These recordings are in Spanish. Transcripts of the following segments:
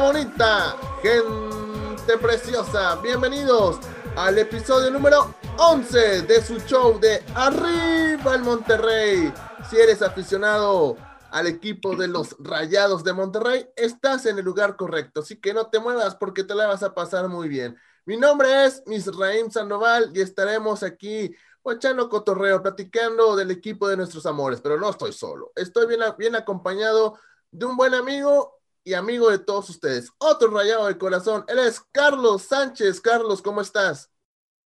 Bonita, gente preciosa, bienvenidos al episodio número 11 de su show de Arriba el Monterrey. Si eres aficionado al equipo de los Rayados de Monterrey, estás en el lugar correcto, así que no te muevas porque te la vas a pasar muy bien. Mi nombre es Misraim Sandoval y estaremos aquí echando cotorreo, platicando del equipo de nuestros amores, pero no estoy solo, estoy bien, bien acompañado de un buen amigo y amigo de todos ustedes. Otro rayado de corazón, él es Carlos Sánchez. Carlos, ¿cómo estás?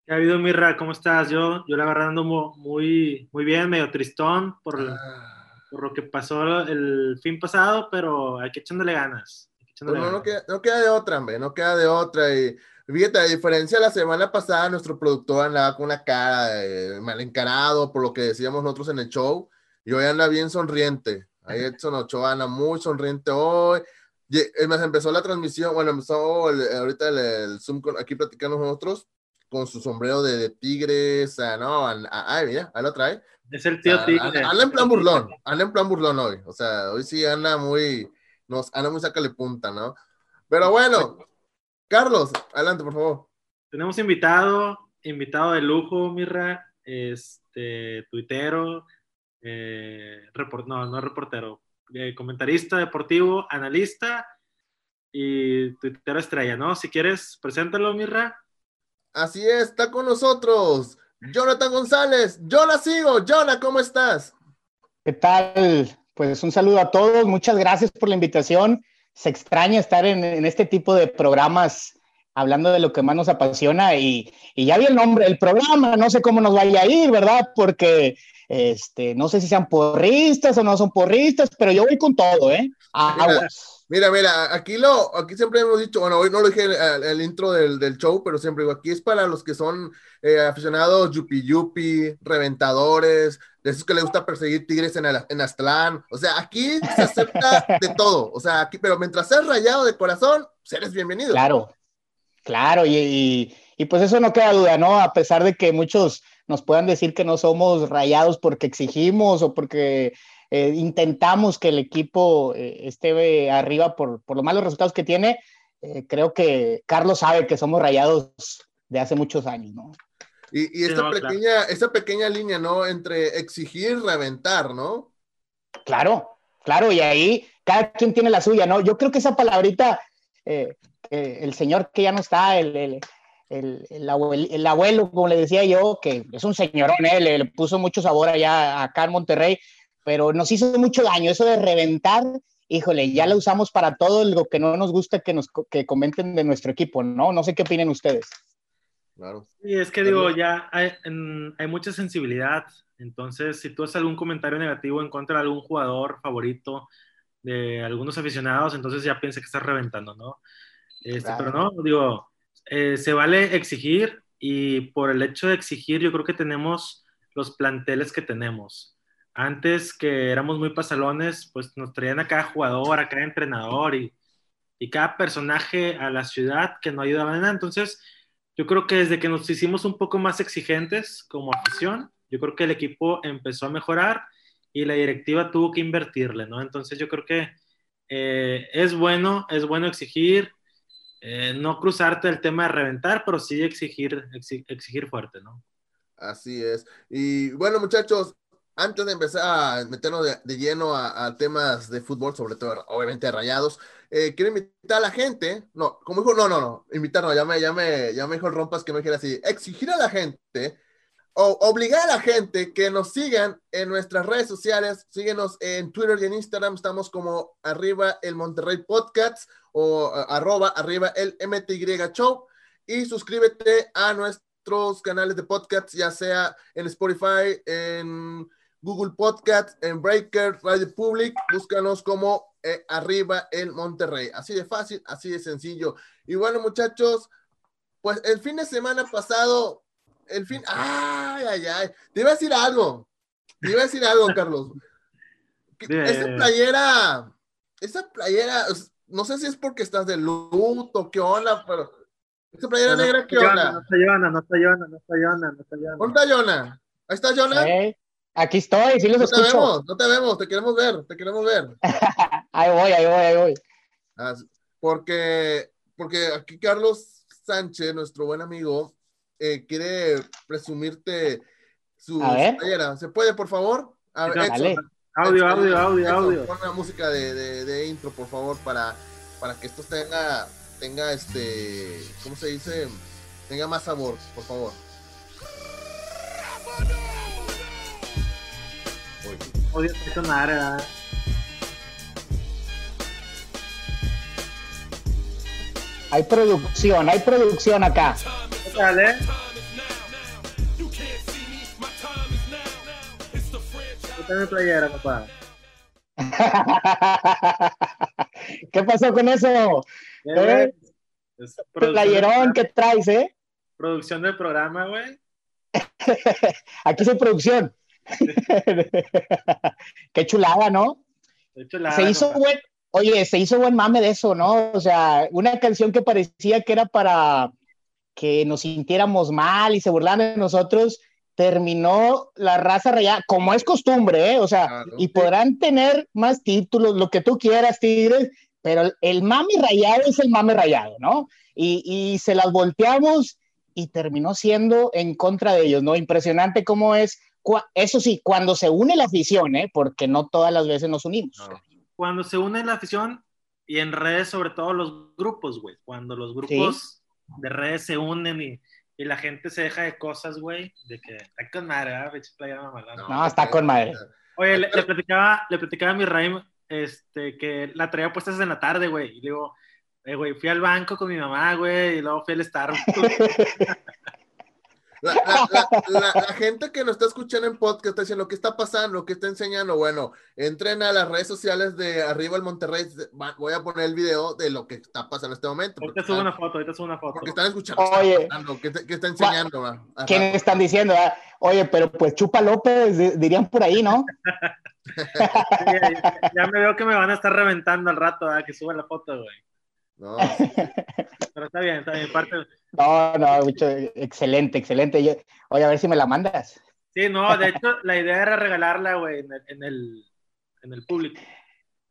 ¿Qué ha habido, Mirra? ¿Cómo estás? Yo, yo la verdad ando muy, muy bien, medio tristón por, ah. por lo que pasó el fin pasado, pero hay que echándole ganas. Pues no, no, queda, no, queda, de otra, hombre, no queda de otra. Y fíjate, a diferencia de la semana pasada, nuestro productor andaba con una cara mal encarado por lo que decíamos nosotros en el show, y hoy anda bien sonriente. Ahí Edson Ochoa anda muy sonriente hoy. Empezó la transmisión, bueno, empezó ahorita el, Zoom aquí platicando nosotros con su sombrero de, tigres, o no, ay, mira, ahí lo trae. Es el tío tigre. Anda en plan burlón, anda en plan burlón hoy, o sea, hoy sí anda muy, nos anda muy sácale punta, ¿no? Pero bueno, Carlos, adelante, por favor. Tenemos invitado, invitado de lujo, Mirra, este, tuitero, eh, no, no reportero, eh, comentarista deportivo, analista y tuitero estrella, ¿no? Si quieres, preséntalo, Mirra. Así es, está con nosotros Jonathan González. Yo la sigo. Jonah, ¿cómo estás? ¿Qué tal? Pues un saludo a todos. Muchas gracias por la invitación. Se extraña estar en, este tipo de programas hablando de lo que más nos apasiona y, y ya vi el nombre del programa. No sé cómo nos vaya a ir, ¿verdad? Porque este, no sé si sean porristas o no son porristas, pero yo voy con todo, ¿eh? Mira, mira, aquí lo, aquí siempre hemos dicho, bueno, hoy no lo dije el, el intro del, del, show, pero siempre digo, aquí es para los que son eh, aficionados yupi yupi, reventadores, de esos que les gusta perseguir tigres en, el, en Aztlán, o sea, aquí se acepta de todo, o sea, aquí, pero mientras seas rayado de corazón, pues eres bienvenido. Claro, claro, y, y, y pues eso no queda duda, ¿no? A pesar de que muchos nos puedan decir que no somos rayados porque exigimos o porque eh, intentamos que el equipo eh, esté arriba por, por, los malos resultados que tiene, eh, creo que Carlos sabe que somos rayados de hace muchos años, ¿no? Y, y esta, pequeña, esta pequeña línea, ¿no? Entre exigir y reventar, ¿no? Claro, claro, y ahí cada quien tiene la suya, ¿no? Yo creo que esa palabrita, el señor que ya no está, el, el, el, abuelo, como le decía yo, que es un señorón, ¿eh? le, puso mucho sabor allá acá en Monterrey, pero nos hizo mucho daño. Eso de reventar, híjole, ya lo usamos para todo lo que no nos gusta que nos que comenten de nuestro equipo, ¿no? No sé qué opinen ustedes. Claro. Sí, es que digo, ya hay, hay mucha sensibilidad. Entonces, si tú haces algún comentario negativo en contra de algún jugador favorito de algunos aficionados, entonces ya piensa que estás reventando, ¿no? Este, Pero no, digo, eh, se vale exigir y por el hecho de exigir yo creo que tenemos los planteles que tenemos. Antes que éramos muy pasalones, pues nos traían a cada jugador, a cada entrenador y, y cada personaje a la ciudad que no ayudaba en nada. Entonces, yo creo que desde que nos hicimos un poco más exigentes como afición, yo creo que el equipo empezó a mejorar y la directiva tuvo que invertirle, ¿no? Entonces yo creo que eh, es bueno, es bueno exigir, eh, no cruzarte el tema de reventar, pero sí exigir, exigir fuerte, ¿no? Así es. Y bueno, muchachos, antes de empezar a meternos de, lleno a, temas de fútbol, sobre todo, obviamente, rayados, eh, quiero invitar a la gente, no, como dijo, no, no, no, invitar, no, ya me, ya me, dijo Rompas que no dijera así, exigir a la gente o obligar a la gente que nos sigan en nuestras redes sociales, síguenos en Twitter y en Instagram, estamos como arriba el Monterrey Podcast o arroba arriba el MTY Show y suscríbete a nuestros canales de podcast, ya sea en Spotify, en Google Podcast, en Breaker, Radio Public, búscanos como eh, arriba el Monterrey, así de fácil, así de sencillo. Y bueno muchachos, pues el fin de semana pasado el fin. Ay, ay, ay. Te iba a decir algo. Te iba a decir algo, Carlos. Esa playera, esa playera, no sé si es porque estás de luto, qué onda, pero esa playera negra, ¿qué onda? No está Yona, no está Yona, no está Yona, no está Yona. ¿Dónde está Yona? ¿Ahí está Yona? aquí estoy, sí los no escucho. te vemos, no te vemos, te queremos ver, te queremos ver. ahí voy, ahí voy, ahí voy. Ah, porque, porque aquí Carlos Sánchez, nuestro buen amigo, eh, quiere presumirte su, playera. ¿Se puede, por favor? A ver, audio, audio, audio, audio. Pon la música de, de, de, intro, por favor, para, para que esto tenga, tenga este, ¿cómo se dice? Tenga más sabor, por favor. Odio esta madre, Hay producción, hay producción acá. Dale. Mi playera, papá. ¿Qué pasó con eso? ¿Eh? Playerón que traes, ¿eh? Producción del programa, güey. Aquí soy producción. Qué chulada, ¿no? se hizo buen, oye, se hizo buen mame de eso, ¿no? O sea, una canción que parecía que era para que nos sintiéramos mal y se burlaran de nosotros, terminó la raza rayada, como es costumbre, ¿eh? O sea, y podrán tener más títulos, lo que tú quieras, Tigres, pero el mame rayado es el mame rayado, ¿no? Y, y se las volteamos y terminó siendo en contra de ellos, ¿no? Impresionante cómo es eso sí, cuando se une la afición, ¿eh? porque no todas las veces nos unimos. Cuando se une la afición y en redes, sobre todo los grupos, güey. Cuando los grupos de redes se unen y, y, la gente se deja de cosas, güey, de que está con madre, No, no, está con madre. Oye, le, platicaba, le platicaba a mi Raim este, que la traía puestas en la tarde, güey. Y digo, eh, güey, fui al banco con mi mamá, güey, y luego fui al Starbucks. La, gente que nos está escuchando en podcast está diciendo qué está pasando, qué está enseñando. Bueno, entren a las redes sociales de Arriba el Monterrey. Voy a poner el video de lo que está pasando en este momento. Ahorita subo una foto, ahorita subo una foto. Porque están escuchando, Oye, ¿qué, está enseñando? ¿Quién están diciendo? Ah, oye, pero pues Chupa López, dirían por ahí, ¿no? ya, me veo que me van a estar reventando al rato, que suba la foto, güey. No. Pero está bien, está bien. Parte... No, no, excelente, excelente. oye, a ver si me la mandas. Sí, no, de hecho, la idea era regalarla, güey, en el, en el, público.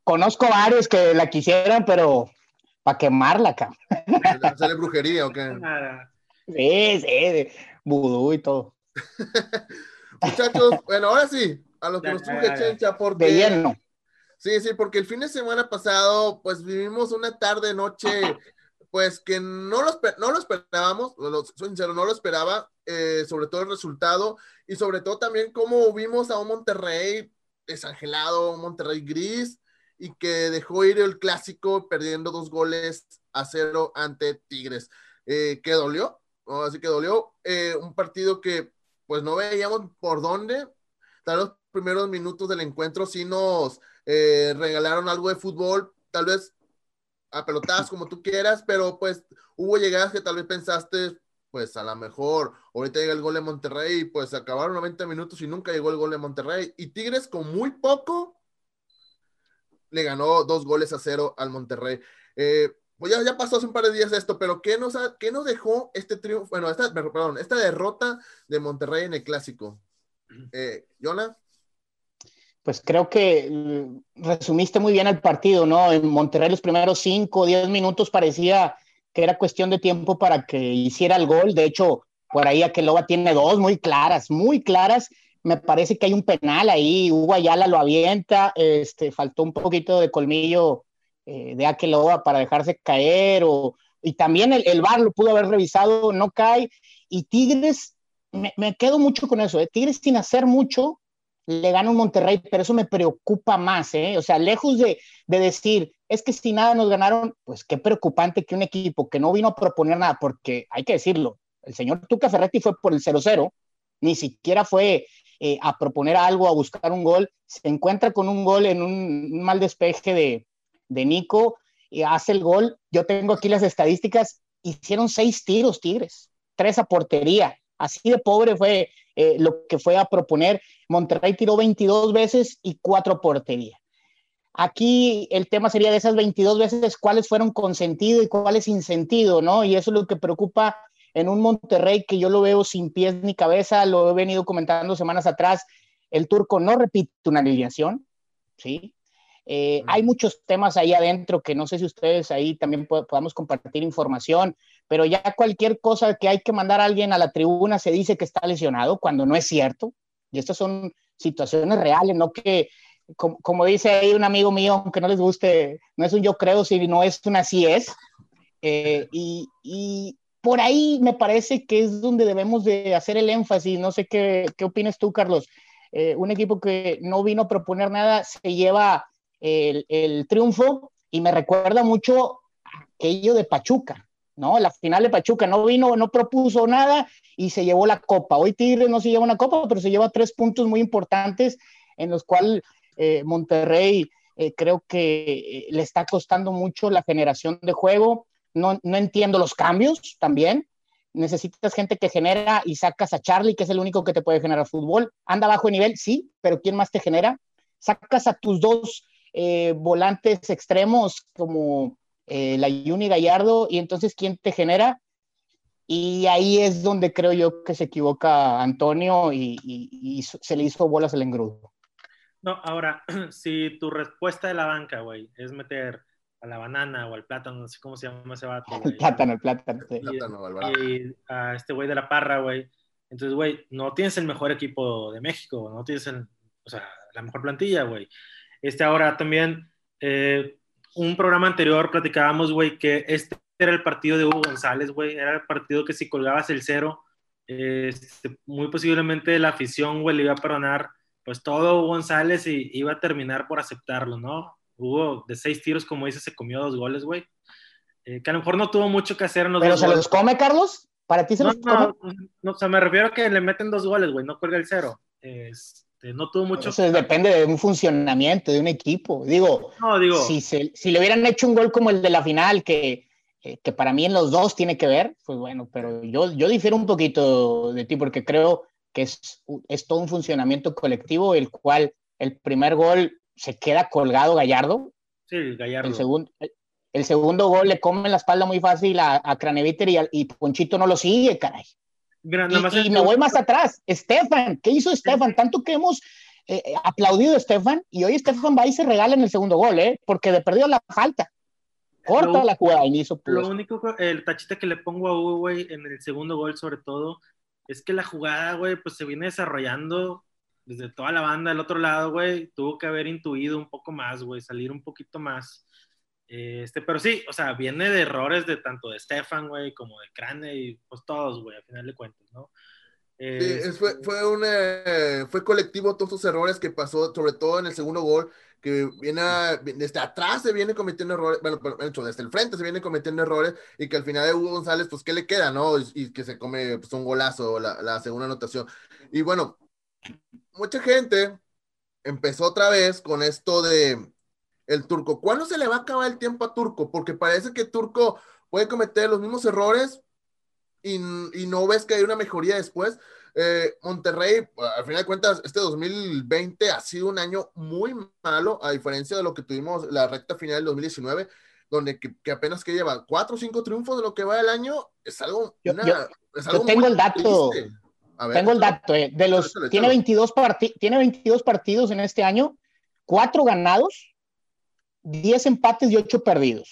Conozco varios que la quisieran, pero para quemarla acá. ¿Sale brujería o qué? Sí, sí, vudú y todo. Muchachos, bueno, ahora sí, a lo que nos truje Chencha, porque... De lleno. Sí, sí, porque el fin de semana pasado, pues vivimos una tarde, noche pues que no lo, no lo esperábamos, soy sincero, no lo esperaba, eh, sobre todo el resultado y sobre todo también cómo vimos a un Monterrey desangelado, un Monterrey gris y que dejó ir el clásico perdiendo dos goles a cero ante Tigres. Eh, que dolió, así que dolió. Eh, un partido que pues no veíamos por dónde. Tal los primeros minutos del encuentro sí nos regalaron algo de fútbol, tal vez a pelotas como tú quieras, pero pues hubo llegadas que tal vez pensaste, pues a lo mejor ahorita llega el gol de Monterrey, pues acabaron 90 minutos y nunca llegó el gol de Monterrey. Y Tigres con muy poco le ganó dos goles a cero al Monterrey. Eh, pues ya, ya, pasó hace un par de días esto, pero ¿qué nos, qué nos dejó este triunfo? Bueno, esta, perdón, esta derrota de Monterrey en el clásico. Eh, ¿Yona? Pues creo que mm, resumiste muy bien el partido, ¿no? En Monterrey los primeros 5 o 10 minutos parecía que era cuestión de tiempo para que hiciera el gol. De hecho, por ahí Aqueloba tiene dos muy claras, muy claras. Me parece que hay un penal ahí, Hugo Ayala lo avienta, este, faltó un poquito de colmillo eh, de Aqueloba para dejarse caer, o, y también el, el lo pudo haber revisado, no cae, y Tigres, me, me quedo mucho con eso, ¿eh? Tigres sin hacer mucho, le gana un Monterrey, pero eso me preocupa más, ¿eh? O sea, lejos de, decir, es que si nada nos ganaron, pues qué preocupante que un equipo que no vino a proponer nada, porque hay que decirlo, el señor Tuca Ferretti fue por el 0-0, ni siquiera fue eh, a proponer algo, a buscar un gol, se encuentra con un gol en un, mal despeje de, de Nico, y hace el gol, yo tengo aquí las estadísticas, hicieron seis tiros, Tigres, tres a portería, Así de pobre fue eh, lo que fue a proponer. Monterrey tiró 22 veces y cuatro portería. Aquí el tema sería de esas 22 veces, cuáles fueron con sentido y cuáles sin sentido, ¿no? Y eso es lo que preocupa en un Monterrey que yo lo veo sin pies ni cabeza, lo he venido comentando semanas atrás. El turco no repite una alineación, ¿sí? Eh, hay muchos temas ahí adentro que no sé si ustedes ahí también podamos compartir información, pero ya cualquier cosa que hay que mandar a alguien a la tribuna se dice que está lesionado cuando no es cierto. Y estas son situaciones reales, no que, como, dice ahí un amigo mío, aunque no les guste, no es un yo creo, sino es un así es. Eh, y, y, por ahí me parece que es donde debemos de hacer el énfasis. No sé qué, qué opinas tú, Carlos. Eh, un equipo que no vino a proponer nada se lleva el, triunfo y me recuerda mucho aquello de Pachuca, ¿no? La final de Pachuca no vino, no propuso nada y se llevó la copa. Hoy Tigre no se lleva una copa, pero se lleva tres puntos muy importantes en los cuales eh, Monterrey eh, creo que eh, le está costando mucho la generación de juego. No, no entiendo los cambios también. Necesitas gente que genera y sacas a Charlie, que es el único que te puede generar fútbol. Anda bajo nivel, sí, pero ¿quién más te genera? Sacas a tus dos eh, volantes extremos como eh, la Yuni Gallardo y entonces ¿quién te genera? Y ahí es donde creo yo que se equivoca Antonio y, se le hizo bolas el engrudo. No, ahora, si tu respuesta de la banca, güey, es meter a la banana o al plátano, no sé cómo se llama ese vato. El plátano, el plátano. Y, a este güey de la parra, güey. Entonces, güey, no tienes el mejor equipo de México, no tienes el, o sea, la mejor plantilla, güey. Este ahora también, eh, un programa anterior platicábamos, güey, que este era el partido de Hugo González, güey, era el partido que si colgabas el cero, este, muy posiblemente la afición, güey, le iba a perdonar pues todo Hugo González y iba a terminar por aceptarlo, ¿no? Hugo de seis tiros, como dice, se comió dos goles, güey. Eh, que a lo mejor no tuvo mucho que hacer en los ¿Pero se los come, Carlos? ¿Para ti se los come? No, o sea, me refiero a que le meten dos goles, güey, no cuelga el cero. Es, este, no tuvo mucho. Eso depende de un funcionamiento de un equipo. Digo, Si, si le hubieran hecho un gol como el de la final, que, eh, que para mí en los dos tiene que ver, pues bueno, pero yo, yo difiero un poquito de ti porque creo que es, es todo un funcionamiento colectivo, el cual el primer gol se queda colgado Gallardo. Sí, Gallardo. El segundo, el segundo gol le come la espalda muy fácil a, a Craneviter y, y Ponchito no lo sigue, caray y, me voy más atrás. Estefan, ¿qué hizo Estefan? Tanto que hemos eh, eh, aplaudido a Estefan y hoy Estefan va y se regala en el segundo gol, ¿eh? Porque de perdido la falta. Corta la jugada y hizo Lo único, el tachita que le pongo a Hugo, güey, en el segundo gol sobre todo, es que la jugada, güey, pues se viene desarrollando desde toda la banda del otro lado, güey. Tuvo que haber intuido un poco más, güey, salir un poquito más. Este, pero sí, o sea, viene de errores de tanto de Stefan, güey, como de Crane y pues todos, güey, al final de cuentas, ¿no? sí, este, fue, fue, un, eh, fue colectivo todos esos errores que pasó, sobre todo en el segundo gol, que viene desde atrás se viene cometiendo errores, bueno, hecho, desde el frente se viene cometiendo errores y que al final de Hugo González, pues, ¿qué le queda, no? Y, que se come pues, un golazo, la, la segunda anotación. Y bueno, mucha gente empezó otra vez con esto de el turco. ¿Cuándo se le va a acabar el tiempo a Turco? Porque parece que Turco puede cometer los mismos errores y, no ves que hay una mejoría después. Eh, Monterrey, al final de cuentas, este 2020 ha sido un año muy malo, a diferencia de lo que tuvimos la recta final del 2019, donde que, apenas que lleva cuatro o cinco triunfos de lo que va el año, es algo... Yo, tengo el dato. tengo el dato, eh, de los, tiene 22, tiene 22 partidos en este año, cuatro ganados, 10 empates y 8 perdidos.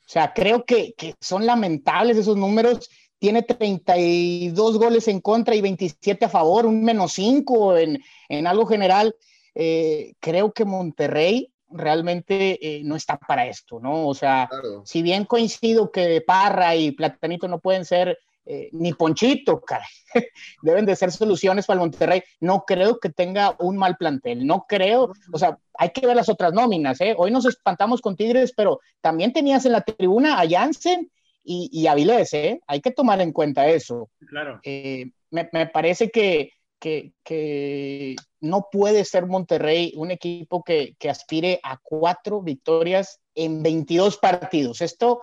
O sea, creo que, son lamentables esos números. Tiene 32 goles en contra y 27 a favor, un menos 5 en, algo general. Eh, creo que Monterrey realmente eh, no está para esto, ¿no? O sea, si bien coincido que Parra y Platanito no pueden ser eh, ni Ponchito, caray. Deben de ser soluciones para el Monterrey. No creo que tenga un mal plantel, no creo, o sea, hay que ver las otras nóminas, ¿eh? Hoy nos espantamos con Tigres, pero también tenías en la tribuna a Jansen y, y Avilés, ¿eh? Hay que tomar en cuenta eso. Claro. Eh, me, parece que, que, no puede ser Monterrey un equipo que, que aspire a cuatro victorias en 22 partidos. Esto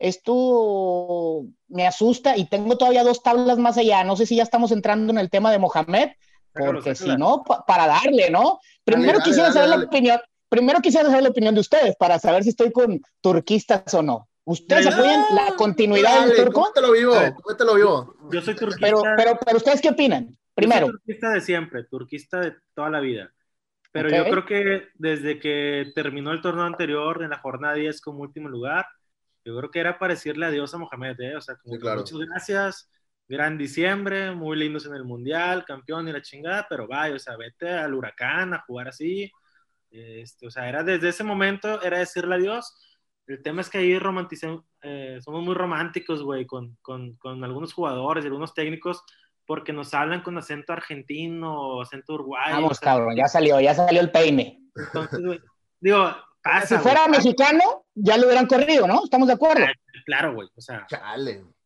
esto me asusta y tengo todavía dos tablas más allá. No sé si ya estamos entrando en el tema de Mohamed, porque si no, para darle, ¿no? Primero quisiera saber la opinión, primero quisiera saber la opinión de ustedes para saber si estoy con turquistas o no. ¿Ustedes apoyan la continuidad del turco? lo vivo? lo vivo? Yo soy turquista. Pero, pero, pero, ¿ustedes qué opinan? Primero. turquista de siempre, turquista de toda la vida. Pero yo creo que desde que terminó el torneo anterior, en la jornada 10 como último lugar, yo creo que era para decirle adiós a Mohamed, ¿eh? O sea, como muchas gracias, gran diciembre, muy lindos en el Mundial, campeón y la chingada, pero vaya, o sea, vete al huracán a jugar así. Este, o sea, era desde ese momento, era decirle adiós. El tema es que ahí romanticemos, eh, somos muy románticos, güey, con, con, con, algunos jugadores y algunos técnicos, porque nos hablan con acento argentino, acento uruguayo. Vamos, cabrón, ya salió, ya salió el peine. Entonces, güey, digo, si fuera mexicano, ya lo hubieran corrido, ¿no? ¿Estamos de acuerdo? Ah, claro, güey. O sea,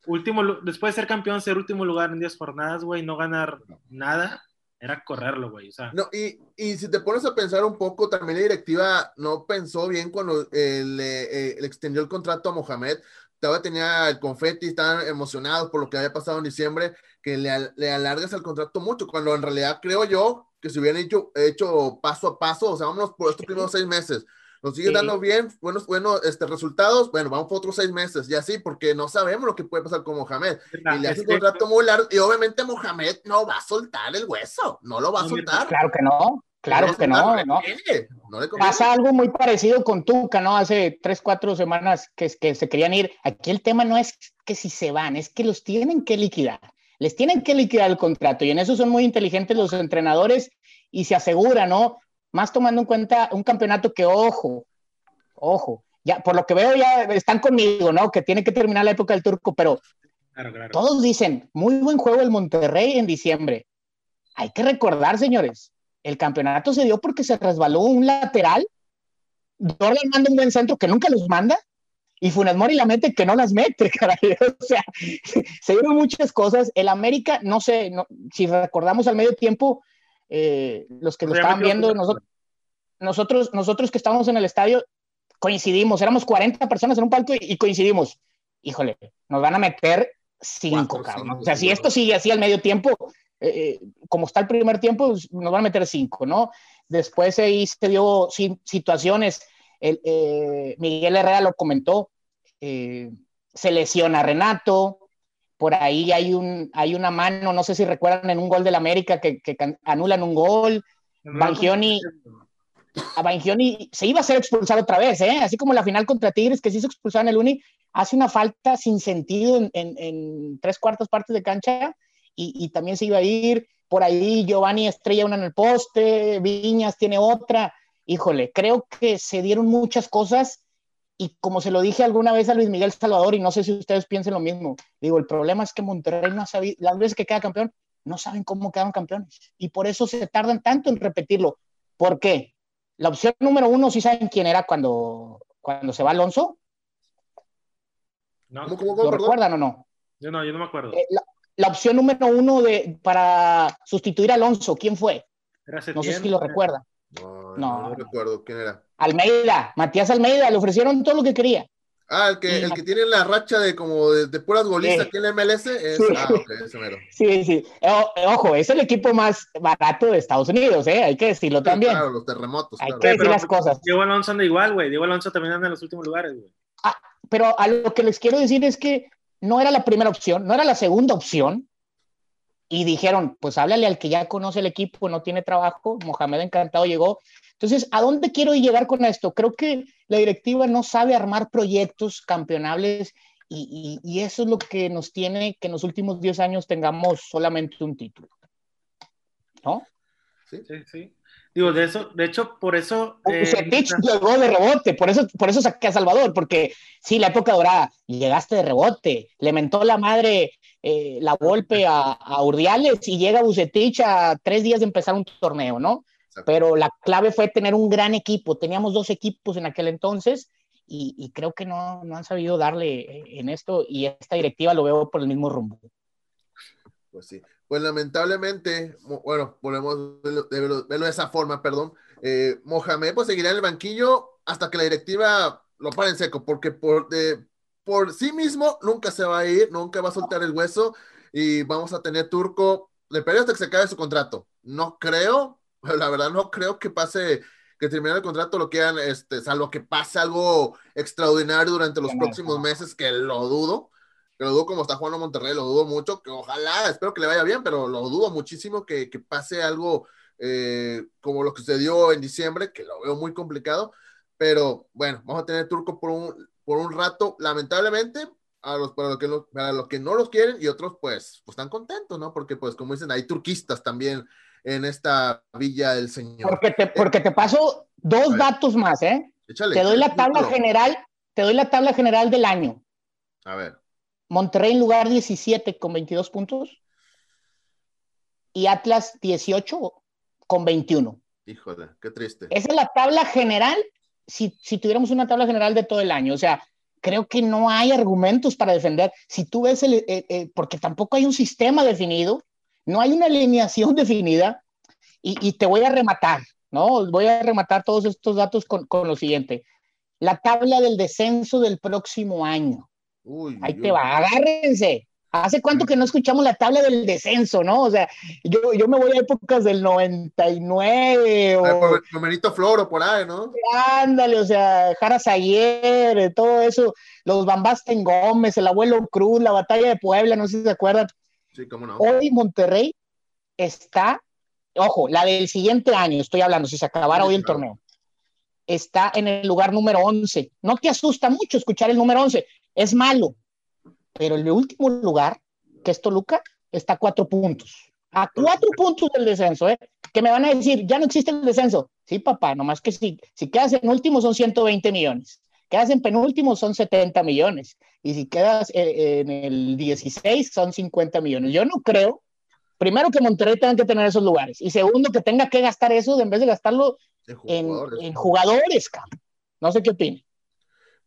Último, después de ser campeón, ser último lugar en 10 jornadas, güey, no ganar nada, era correrlo, güey. O sea. No, y, y, si te pones a pensar un poco, también la directiva no pensó bien cuando eh, le, extendió el contrato a Mohamed. Todavía tenía el confeti, estaban emocionados por lo que había pasado en diciembre, que le, le alargas el contrato mucho, cuando en realidad creo yo que si hubieran hecho, hecho paso a paso, o sea, vámonos por estos primeros seis meses nos sigue dando bien, buenos, buenos este, resultados, bueno, vamos por otros seis meses, y así, porque no sabemos lo que puede pasar con Mohamed. y le hace un contrato muy largo, y obviamente Mohamed no va a soltar el hueso, no lo va a soltar. Claro que no, claro que no, no. Pasa algo muy parecido con Tuca, ¿no? Hace tres, cuatro semanas que, que se querían ir. Aquí el tema no es que si se van, es que los tienen que liquidar. Les tienen que liquidar el contrato, y en eso son muy inteligentes los entrenadores y se asegura, ¿no? Más tomando en cuenta un campeonato que, ojo, ojo, ya por lo que veo ya están conmigo, ¿no? Que tiene que terminar la época del turco, pero todos dicen, muy buen juego el Monterrey en diciembre. Hay que recordar, señores, el campeonato se dio porque se resbaló un lateral, Dorlan manda un buen centro que nunca los manda, y Funes Mori la mete que no las mete, caray. O sea, se dieron muchas cosas. El América, no sé, si recordamos al medio tiempo, eh, los que lo estaban viendo, nosotros, nosotros, nosotros que estábamos en el estadio, coincidimos, éramos 40 personas en un palco y, coincidimos. Híjole, nos van a meter cinco, cabrón. o sea, si esto sigue así al medio tiempo, eh, eh, como está el primer tiempo, pues, nos van a meter cinco, ¿no? Después ahí se dio situaciones, el, Miguel Herrera lo comentó, se lesiona Renato, por ahí hay, un, hay una mano, no sé si recuerdan en un gol del América que, que anulan un gol. Bangioni, a Bangioni se iba a ser expulsado otra vez, ¿eh? así como la final contra Tigres que se hizo expulsar en el Uni, hace una falta sin sentido en, en, tres cuartas partes de cancha y, y, también se iba a ir. Por ahí Giovanni estrella una en el poste, Viñas tiene otra. Híjole, creo que se dieron muchas cosas y como se lo dije alguna vez a Luis Miguel Salvador, y no sé si ustedes piensen lo mismo, digo, el problema es que Monterrey no ha sabido, las veces que queda campeón, no saben cómo quedan campeones. Y por eso se tardan tanto en repetirlo. ¿Por qué? La opción número uno, ¿sí saben quién era cuando, cuando se va Alonso? No. ¿Lo recuerdan o no? Yo no, yo no me acuerdo. Eh, la, opción número uno de, para sustituir a Alonso, ¿quién fue? no sé si lo recuerdan. No, no, recuerdo quién era. Almeida, Matías Almeida, le ofrecieron todo lo que quería. Ah, el que, el que tiene la racha de como de, puras golistas aquí en el MLS es. Sí. Ah, ese mero. Sí, sí. ojo, es el equipo más barato de Estados Unidos, ¿eh? Hay que decirlo también. Claro, los terremotos. Hay que decir las cosas. Diego Alonso anda igual, güey. Diego Alonso también anda en los últimos lugares, güey. Ah, pero a lo que les quiero decir es que no era la primera opción, no era la segunda opción. Y dijeron, pues háblale al que ya conoce el equipo, no tiene trabajo. Mohamed Encantado llegó entonces, ¿a dónde quiero llegar con esto? Creo que la directiva no sabe armar proyectos campeonables y, eso es lo que nos tiene que en los últimos 10 años tengamos solamente un título. ¿No? Sí, sí, sí. Digo, de eso, de hecho, por eso. Eh, llegó de rebote, por eso, por eso saqué a Salvador, porque sí, la época dorada, llegaste de rebote, le mentó la madre eh, la golpe a, a, Urdiales y llega Bucetich a tres días de empezar un torneo, ¿no? Pero la clave fue tener un gran equipo. Teníamos dos equipos en aquel entonces y, creo que no, no, han sabido darle eh, en esto y esta directiva lo veo por el mismo rumbo. Pues sí. Pues lamentablemente, bueno, volvemos a verlo, de esa forma, perdón. Eh, Mohamed pues seguirá en el banquillo hasta que la directiva lo pare en seco, porque por, de, por sí mismo nunca se va a ir, nunca va a soltar el hueso y vamos a tener Turco, le periodo hasta que se acabe su contrato. No creo, la verdad no creo que pase, que termine el contrato, lo quieran, este, salvo que pase algo extraordinario durante los próximos meses, que lo dudo, que lo dudo como está jugando Monterrey, lo dudo mucho, que ojalá, espero que le vaya bien, pero lo dudo muchísimo que, que pase algo eh, como lo que sucedió en diciembre, que lo veo muy complicado, pero bueno, vamos a tener Turco por un, por un rato, lamentablemente, a los, para, los que no, para los que no los quieren y otros pues, pues están contentos, ¿no? Porque pues como dicen, hay turquistas también en esta Villa del Señor. Porque te, porque te paso dos datos más, ¿eh? te doy la tabla general, te doy la tabla general del año. A ver. Monterrey en lugar 17 con 22 puntos y Atlas 18 con 21. Híjole, qué triste. Esa es la tabla general, si, si tuviéramos una tabla general de todo el año. O sea, creo que no hay argumentos para defender. Si tú ves el, porque tampoco hay un sistema definido, no hay una alineación definida, y, te voy a rematar, ¿no? Voy a rematar todos estos datos con, con lo siguiente. La tabla del descenso del próximo año. Ahí te va, agárrense. ¿Hace cuánto que no escuchamos la tabla del descenso, no? O sea, yo, yo me voy a épocas del 99 o... Numerito Floro por ahí, ¿no? Ándale, o sea, Jaras ayer, todo eso, los Bambasten Gómez, el abuelo Cruz, la batalla de Puebla, no sé si se acuerdan. Sí, cómo no. Hoy Monterrey está, ojo, la del siguiente año, estoy hablando, si se acabara hoy el torneo, está en el lugar número 11. No te asusta mucho escuchar el número 11, es malo, pero el último lugar, que es Toluca, está a cuatro puntos. A cuatro puntos del descenso, ¿eh? Que me van a decir, ya no existe el descenso. Sí, papá, nomás que si, si quedas en último son 120 millones. Quedas en penúltimo son 70 millones. Y si quedas eh, en el 16 son 50 millones. Yo no creo, primero, que Monterrey tenga que tener esos lugares. Y segundo, que tenga que gastar eso en vez de gastarlo en jugadores, en, jugadores No sé qué opina.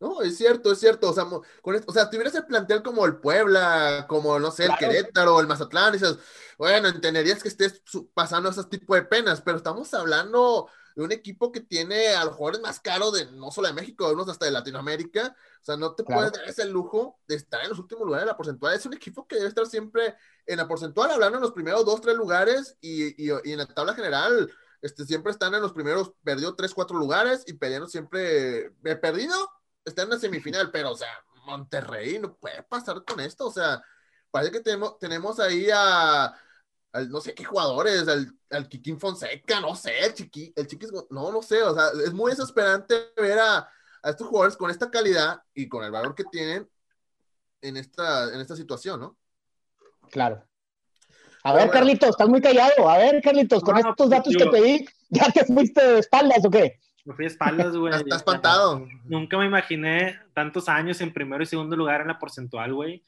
No, es cierto, es cierto. O sea, con o sea, tuvieras el plantel como el Puebla, como, no sé, el Querétaro, el Mazatlán, dices, bueno, entenderías que estés pasando esos tipos de penas, pero estamos hablando de un equipo que tiene a los jugadores más caros de no solo de México, de unos hasta de Latinoamérica. O sea, no te puedes dar ese lujo de estar en los últimos lugares de la porcentual. Es un equipo que debe estar siempre en la porcentual, hablando en los primeros dos, tres lugares y, y, y en la tabla general. Este, siempre están en los primeros, perdió tres, cuatro lugares y perdieron siempre, he perdido está en la semifinal, pero, o sea, Monterrey no puede pasar con esto, o sea, parece que tenemos, tenemos ahí a, no sé qué jugadores, al, al Kikín Fonseca, no sé, el Chiqui, el Chiquis, no, no sé, o sea, es muy desesperante ver a, a estos jugadores con esta calidad y con el valor que tienen en esta, en esta situación, ¿no? Claro. A ver, Carlitos, estás muy callado. A ver, Carlitos, con estos datos que te di, ¿ya te fuiste de espaldas o qué? Me fui a espaldas, güey. Está espantado. Nunca me imaginé tantos años en primero y segundo lugar en la porcentual, güey.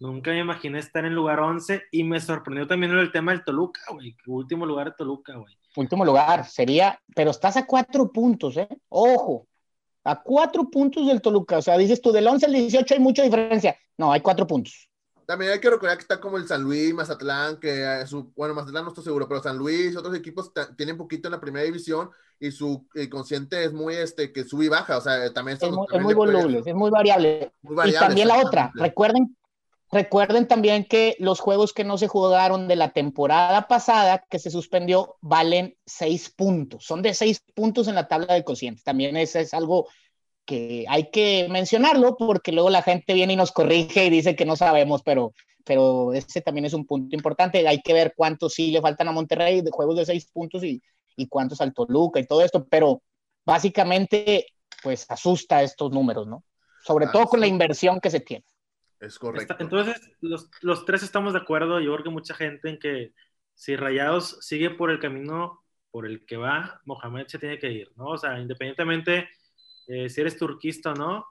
Nunca me imaginé estar en lugar 11 y me sorprendió también el tema del Toluca, güey. Último lugar de Toluca, güey. Último lugar, sería, pero estás a cuatro puntos, ¿eh? Ojo, a cuatro puntos del Toluca. O sea, dices tú, del 11 al 18 hay mucha diferencia. No, hay cuatro puntos. También hay que recordar que está como el San Luis, Mazatlán, que eh, su, bueno, Mazatlán no estoy seguro, pero San Luis, otros equipos tienen poquito en la primera división y su consciente es muy, este, que sube y baja, o sea, también es muy, es muy voluble, es muy variable. y también la otra, recuerden, recuerden también que los juegos que no se jugaron de la temporada pasada, que se suspendió, valen seis puntos, son de seis puntos en la tabla de cocientes, también eso es algo que hay que mencionarlo porque luego la gente viene y nos corrige y dice que no sabemos, pero, pero ese también es un punto importante. Hay que ver cuántos sí le faltan a Monterrey de juegos de seis puntos y, y cuántos al Toluca y todo esto, pero básicamente pues asusta estos números, ¿no? Sobre todo con la inversión que se tiene. Es correcto. Entonces, los, los, tres estamos de acuerdo, yo creo que mucha gente en que si Rayados sigue por el camino por el que va, Mohamed se tiene que ir, ¿no? O sea, independientemente eh, si eres turquista o no,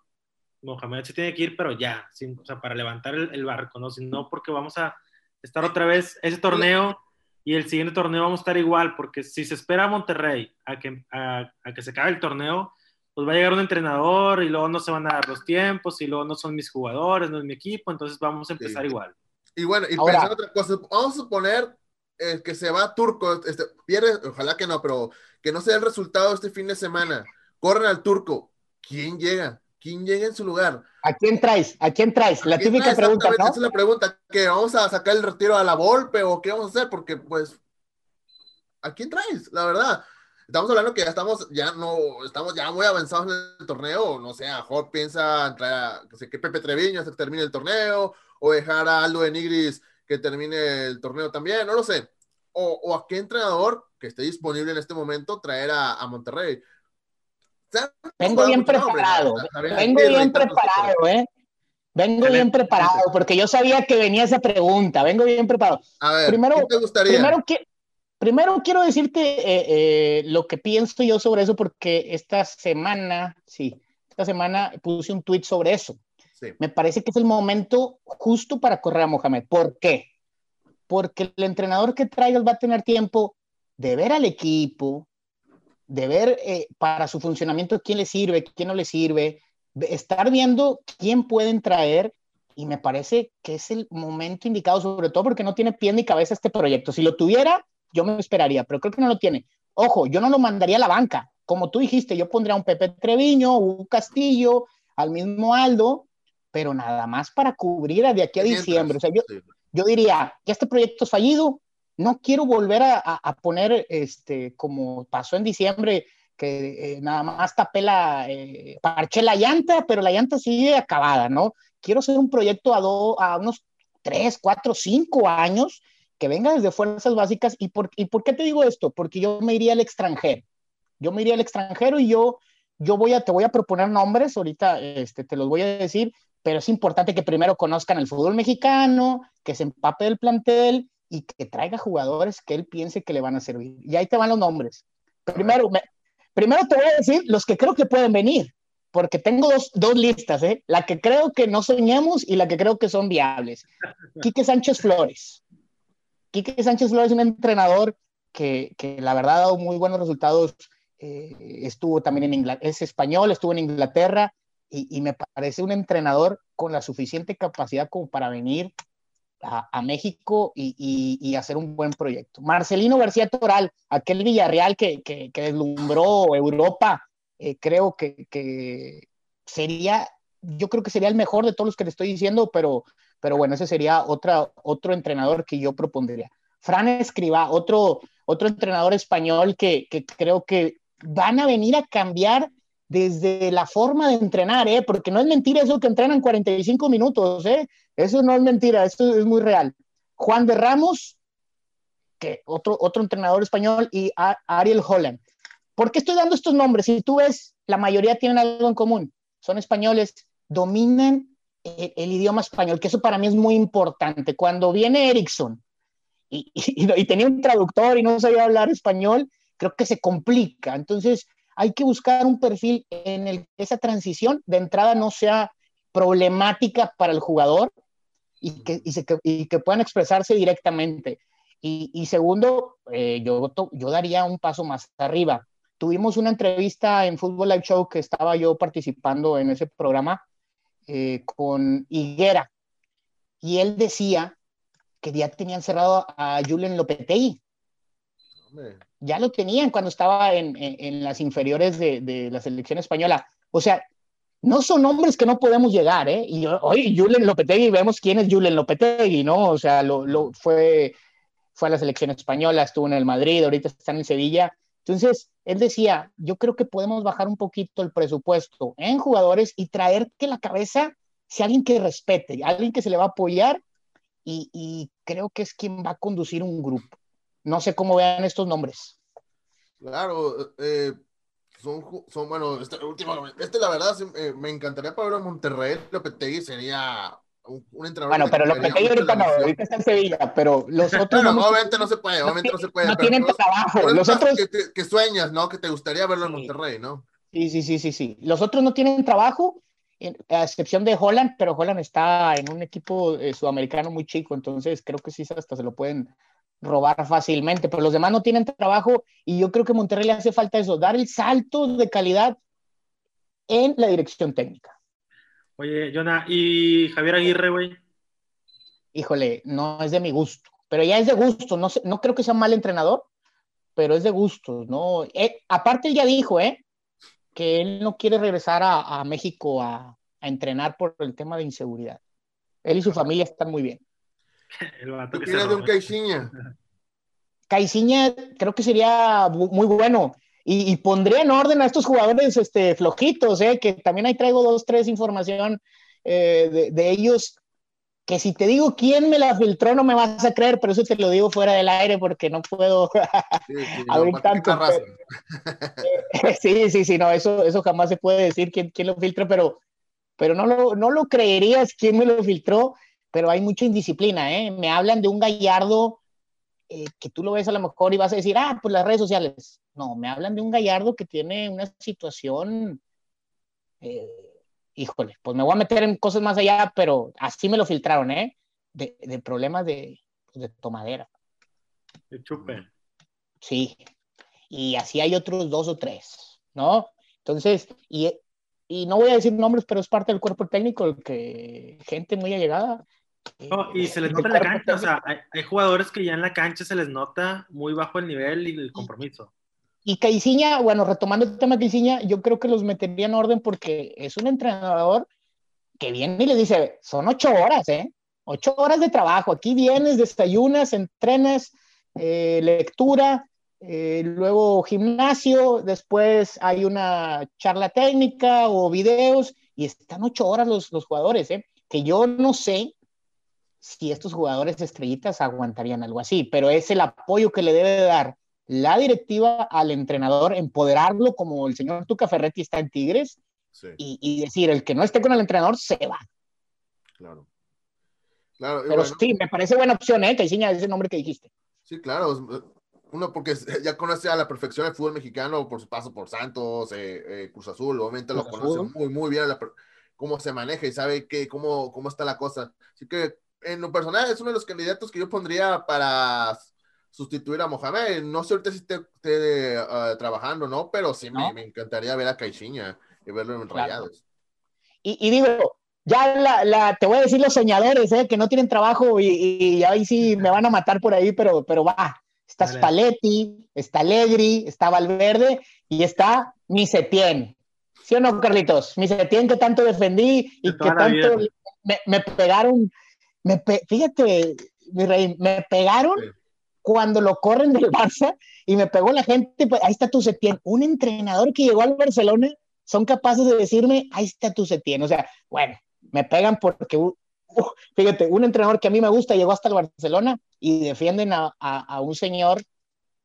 Mohamed se tiene que ir, pero ya, o sea, para levantar el, barco, ¿no? Si no, porque vamos a estar otra vez ese torneo y el siguiente torneo vamos a estar igual, porque si se espera a Monterrey a que, a, que se acabe el torneo, pues va a llegar un entrenador y luego no se van a dar los tiempos y luego no son mis jugadores, no es mi equipo, entonces vamos a empezar igual. Y bueno, y pensando otra cosa, vamos a suponer eh, que se va Turco, este, pierde, ojalá que no, pero que no sea el resultado este fin de semana corren al turco. ¿Quién llega? ¿Quién llega en su lugar? ¿A quién traes? ¿A quién traes? La típica pregunta, ¿no? Esa es la pregunta, ¿que vamos a sacar el retiro a la Volpe o qué vamos a hacer? Porque, pues, ¿a quién traes? La verdad. Estamos hablando que ya estamos, ya no, estamos ya muy avanzados en el torneo, no sé, a Jorge piensa entrar a, no sé, que Pepe Treviño hasta que termine el torneo, o dejar a Aldo de Nigris que termine el torneo también, no lo sé. O, o a qué entrenador que esté disponible en este momento, traer a, Monterrey. Vengo bien preparado, vengo bien preparado, ¿eh? Vengo bien preparado, porque yo sabía que venía esa pregunta, vengo bien preparado. A ver, primero, ¿qué te gustaría? Primero, primero quiero decirte eh, eh, lo que pienso yo sobre eso, porque esta semana, sí, esta semana puse un tweet sobre eso. Me parece que es el momento justo para correr a Mohamed. ¿Por qué? Porque el entrenador que traigas va a tener tiempo de ver al equipo, de ver eh, para su funcionamiento quién le sirve, quién no le sirve, estar viendo quién pueden traer y me parece que es el momento indicado, sobre todo porque no tiene pie ni cabeza este proyecto. Si lo tuviera, yo me esperaría, pero creo que no lo tiene. Ojo, yo no lo mandaría a la banca. Como tú dijiste, yo pondría a un Pepe Treviño, un Castillo, al mismo Aldo, pero nada más para cubrir de aquí a diciembre. O sea, yo, yo diría, que este proyecto es fallido, no quiero volver a, poner, este, como pasó en diciembre, que eh, nada más tapé la, eh, parché la llanta, pero la llanta sigue acabada, ¿no? Quiero hacer un proyecto a, a unos 3, 4, 5 años que venga desde fuerzas básicas. ¿Y por, ¿Y por qué te digo esto? Porque yo me iría al extranjero. Yo me iría al extranjero y yo, yo voy a, te voy a proponer nombres, ahorita este, te los voy a decir, pero es importante que primero conozcan el fútbol mexicano, que se empape del plantel y que traiga jugadores que él piense que le van a servir. Y ahí te van los nombres. Primero, primero te voy a decir los que creo que pueden venir, porque tengo dos, dos listas, ¿eh? la que creo que no soñamos y la que creo que son viables. Quique Sánchez Flores. Quique Sánchez Flores es un entrenador que, que la verdad ha dado muy buenos resultados. Eh, estuvo también en Inglaterra, es español, estuvo en Inglaterra, y, me parece un entrenador con la suficiente capacidad como para venir a, México y, hacer un buen proyecto. Marcelino García Toral, aquel Villarreal que, que, deslumbró Europa, eh, creo que, sería, yo creo que sería el mejor de todos los que le estoy diciendo, pero, pero bueno, ese sería otra, otro entrenador que yo propondría. Fran Escriba, otro, otro entrenador español que, que creo que van a venir a cambiar desde la forma de entrenar, ¿eh? porque no es mentira eso que entrenan 45 minutos, ¿eh? eso no es mentira, eso es muy real. Juan de Ramos, que otro, otro entrenador español, y Ariel Holland. ¿Por qué estoy dando estos nombres? Si tú ves, la mayoría tienen algo en común, son españoles, dominan el, idioma español, que eso para mí es muy importante. Cuando viene Erickson y, y tenía un traductor y no sabía hablar español, creo que se complica. Entonces, hay que buscar un perfil en el que esa transición de entrada no sea problemática para el jugador y que, que, puedan expresarse directamente. Y, segundo, eh, yo, yo daría un paso más arriba. Tuvimos una entrevista en Fútbol Live Show que estaba yo participando en ese programa eh, con Higuera y él decía que ya tenían cerrado a Julen Lopetegui ya lo tenían cuando estaba en, en, las inferiores de, de, la selección española. O sea, no son hombres que no podemos llegar, ¿eh? Y hoy Julen Lopetegui, vemos quién es Julen Lopetegui, ¿no? O sea, lo, lo, fue, fue a la selección española, estuvo en el Madrid, ahorita está en Sevilla. Entonces, él decía, yo creo que podemos bajar un poquito el presupuesto en jugadores y traer que la cabeza sea alguien que respete, alguien que se le va a apoyar y, y creo que es quien va a conducir un grupo. No sé cómo vean estos nombres. Claro, eh, son, son, bueno, este último, este la verdad eh, me encantaría para ver a Monterrey, Lopetegui sería un, entrenador. Bueno, pero Lopetegui ahorita no, ahorita está en Sevilla, pero los otros. Bueno, obviamente no se puede, obviamente no, se puede. No tienen trabajo. Los otros. Que, sueñas, ¿no? Que te gustaría verlo en Monterrey, ¿no? Sí, sí, sí, sí, sí. Los otros no tienen trabajo, a excepción de Holland, pero Holland está en un equipo eh, sudamericano muy chico, entonces creo que sí hasta se lo pueden robar fácilmente, pero los demás no tienen trabajo y yo creo que Monterrey le hace falta eso, dar el salto de calidad en la dirección técnica. Oye, Jonah, ¿y Javier Aguirre, güey? Híjole, no es de mi gusto, pero ya es de gusto, no, no creo que sea un mal entrenador, pero es de gusto, ¿no? Eh, aparte él ya dijo, ¿eh? Que él no quiere regresar a, México a, a entrenar por el tema de inseguridad. Él y su familia están muy bien. ¿Tú quieres de un Caixinha? Caixinha creo que sería muy bueno. Y, pondría en orden a estos jugadores este, flojitos, ¿eh? que también ahí traigo dos, tres información eh, de, ellos que si te digo quién me la filtró no me vas a creer, pero eso te lo digo fuera del aire porque no puedo abrir tanto. sí, sí, sí, no, eso, eso jamás se puede decir quién, quién lo filtró, pero, pero no, lo, no lo creerías quién me lo filtró, pero hay mucha indisciplina, ¿eh? Me hablan de un gallardo eh, que tú lo ves a lo mejor y vas a decir, ah, pues las redes sociales. No, me hablan de un gallardo que tiene una situación... Eh, híjole, pues me voy a meter en cosas más allá, pero así me lo filtraron, ¿eh? De, de problemas de, pues, de tomadera. De chupe. Sí, y así hay otros dos o tres, ¿no? Entonces, y, y no voy a decir nombres, pero es parte del cuerpo técnico, el que gente muy allegada. No, y se les nota en la cancha, o sea, hay, hay, jugadores que ya en la cancha se les nota muy bajo el nivel y el compromiso. Y Caiciña, bueno, retomando el tema de Caiciña, yo creo que los metería en orden porque es un entrenador que viene y le dice, son ocho horas, ¿eh? Ocho horas de trabajo. Aquí vienes, desayunas, entrenas, eh, lectura, eh, luego gimnasio, después hay una charla técnica o videos y están ocho horas los, los jugadores, ¿eh? Que yo no sé si estos jugadores estrellitas aguantarían algo así, pero es el apoyo que le debe dar la directiva al entrenador, empoderarlo como el señor Tuca Ferretti está en Tigres y, decir, el que no esté con el entrenador se va. Claro. claro Pero sí, me parece buena opción, ¿eh? enseña ese nombre que dijiste. Sí, claro. Uno porque ya conoce a la perfección el fútbol mexicano por su paso por Santos, eh, eh, Cruz Azul, obviamente lo conoce muy, muy bien cómo se maneja y sabe que, cómo, cómo está la cosa. Así que en lo personal es uno de los candidatos que yo pondría para sustituir a Mohamed. No sé ahorita si esté, uh, trabajando, ¿no? Pero sí Me, me, encantaría ver a Caixinha y verlo en Rayados. Y, y, digo, ya la, la, te voy a decir los soñadores, ¿eh? que no tienen trabajo y, y, ahí sí me van a matar por ahí, pero, pero va. Está vale. Spalletti, está Allegri, está Valverde y está Misetien. ¿Sí o no, Carlitos? Misetien que tanto defendí y que tanto me, me, pegaron, me pe fíjate, mi rey, me pegaron sí cuando lo corren del Barça y me pegó la gente, pues ahí está tu Setién. Un entrenador que llegó al Barcelona son capaces de decirme, ahí está tu Setién. O sea, bueno, me pegan porque, uh, fíjate, un entrenador que a mí me gusta llegó hasta el Barcelona y defienden a, a, a un señor,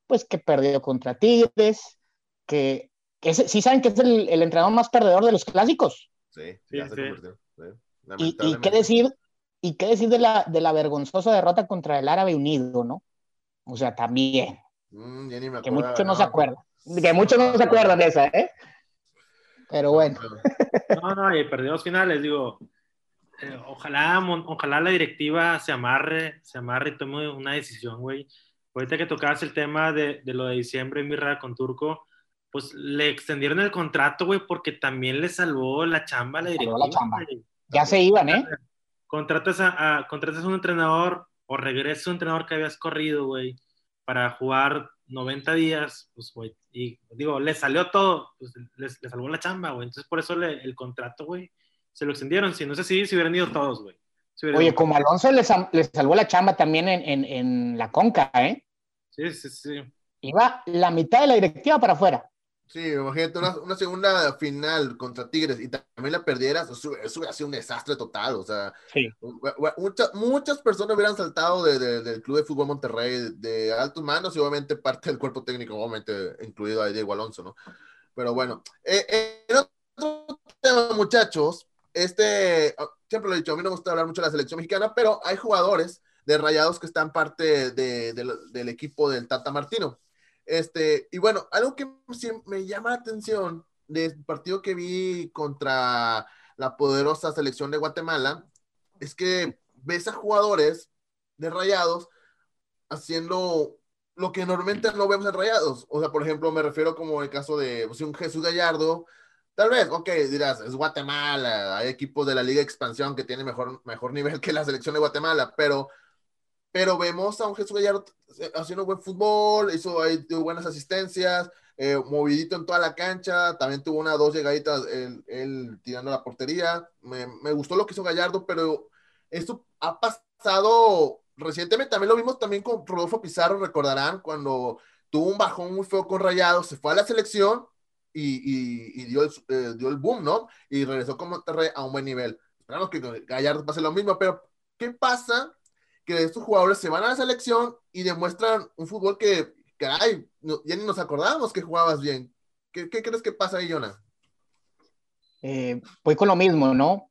pues que perdió contra Tigres, que, que es, sí saben que es el, el, entrenador más perdedor de los clásicos. Sí, sí, sí. sí. Y, y, qué decir, y qué decir de la, de la vergonzosa derrota contra el Árabe Unido, ¿no? O sea, también. Mm, ya ni me que muchos no, no, se acuerdan. Que muchos no se acuerdan de esa, ¿eh? Pero bueno. No, no, y perdió los finales, digo. Eh, ojalá, ojalá la directiva se amarre, se amarre y tome una decisión, güey. Ahorita que tocabas el tema de, de lo de diciembre, Mirra, con Turco, pues le extendieron el contrato, güey, porque también le salvó la chamba a la directiva. La chamba. Ya se iban, ¿eh? Contratas a, a, contratas a un entrenador o regresa un entrenador que habías corrido, güey, para jugar 90 días, pues, güey, y digo, le salió todo, pues le, salvó la chamba, güey. Entonces, por eso le, el contrato, güey, se lo extendieron. Si no sé si, si hubieran ido todos, güey. Si Oye, ido como Alonso le, le, salvó la chamba también en, en, en, la Conca, ¿eh? Sí, sí, sí. Iba la mitad de la directiva para afuera. Sí, imagínate una, una, segunda final contra Tigres y también la perdieras, eso, eso hubiera sido un desastre total. O sea, sí. muchas, muchas personas hubieran saltado de, de, del Club de Fútbol Monterrey de altos manos y obviamente parte del cuerpo técnico, obviamente incluido ahí Diego Alonso, ¿no? Pero bueno, eh, en otro tema, muchachos, este, siempre lo he dicho, a mí no me gusta hablar mucho de la selección mexicana, pero hay jugadores de rayados que están parte de, del equipo del Tata Martino. Este, y bueno, algo que me llama la atención del partido que vi contra la poderosa selección de Guatemala es que ves a jugadores de rayados haciendo lo que normalmente no vemos en rayados. O sea, por ejemplo, me refiero como el caso de pues, un Jesús Gallardo. Tal vez, ok, dirás, es Guatemala, hay equipos de la Liga Expansión que tienen mejor, mejor nivel que la selección de Guatemala, pero pero vemos a un Jesús Gallardo haciendo buen fútbol, hizo ahí buenas asistencias, eh, movidito en toda la cancha, también tuvo una dos llegaditas él, él tirando a la portería. Me, me, gustó lo que hizo Gallardo, pero esto ha pasado recientemente, también lo vimos también con Rodolfo Pizarro, recordarán, cuando tuvo un bajón muy feo con Rayados, se fue a la selección y, y, y dio, el, eh, dio el boom, ¿no? Y regresó con Monterrey a un buen nivel. Esperamos que Gallardo pase lo mismo, pero ¿qué pasa? Que estos jugadores se van a la selección y demuestran un fútbol que, caray, ya ni nos acordamos que jugabas bien. ¿Qué, crees que pasa ahí, Jonah? Eh, pues con lo mismo, ¿no?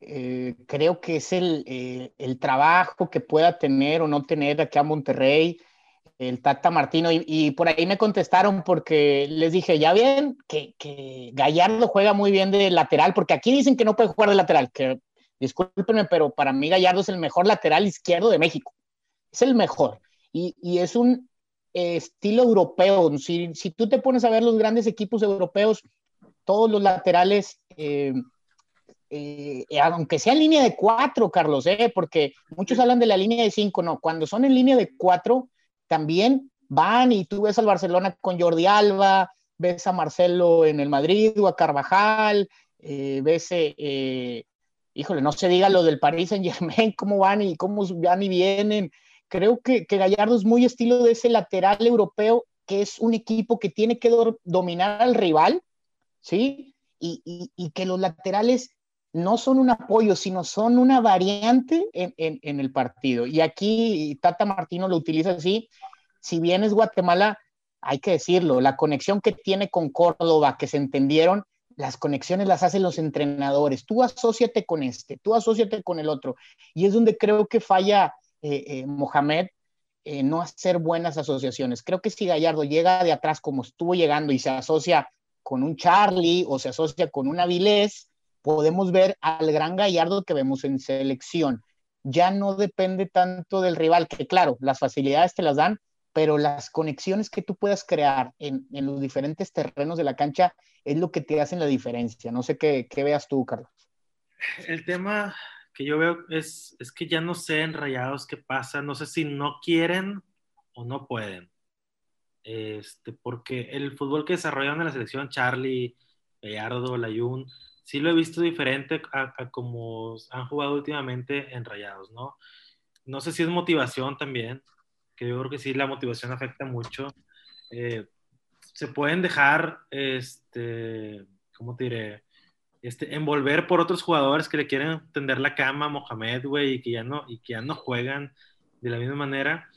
Eh, creo que es el, eh, el, trabajo que pueda tener o no tener aquí a Monterrey, el Tata Martino, y, por ahí me contestaron porque les dije, ya bien, que, que, Gallardo juega muy bien de lateral, porque aquí dicen que no puede jugar de lateral, que discúlpenme, pero para mí Gallardo es el mejor lateral izquierdo de México, es el mejor, y, y es un estilo europeo, si, si, tú te pones a ver los grandes equipos europeos, todos los laterales... Eh, eh, aunque sea en línea de cuatro, Carlos, eh, porque muchos hablan de la línea de cinco, no, cuando son en línea de cuatro, también van y tú ves al Barcelona con Jordi Alba, ves a Marcelo en el Madrid o a Carvajal, eh, ves, eh, híjole, no se diga lo del Paris Saint Germain, cómo van y cómo van y vienen. Creo que, Gallardo es muy estilo de ese lateral europeo, que es un equipo que tiene que dominar al rival, ¿sí? Y, que los laterales no son un apoyo, sino son una variante en, el partido. Y aquí Tata Martino lo utiliza así. Si bien es Guatemala, hay que decirlo, la conexión que tiene con Córdoba, que se entendieron, las conexiones las hacen los entrenadores. Tú asóciate con este, tú asóciate con el otro. Y es donde creo que falla eh, eh, Mohamed eh, no hacer buenas asociaciones. Creo que si Gallardo llega de atrás como estuvo llegando y se asocia con un Charlie o se asocia con un Avilés, podemos ver al gran Gallardo que vemos en selección. Ya no depende tanto del rival, que claro, las facilidades te las dan, pero las conexiones que tú puedas crear en, los diferentes terrenos de la cancha es lo que te hacen la diferencia. No sé qué, veas tú, Carlos. El tema que yo veo es, es que ya no sé en Rayados qué pasa, no sé si no quieren o no pueden. Este, porque el fútbol que desarrollaron en la selección, Charlie, Gallardo, Layún, sí lo he visto diferente a, como han jugado últimamente en Rayados, ¿no? No sé si es motivación también, que yo creo que sí la motivación afecta mucho. Eh, se pueden dejar, este, ¿cómo te diré? Este, envolver por otros jugadores que le quieren tender la cama a Mohamed, güey, y que ya no, y que ya no juegan de la misma manera.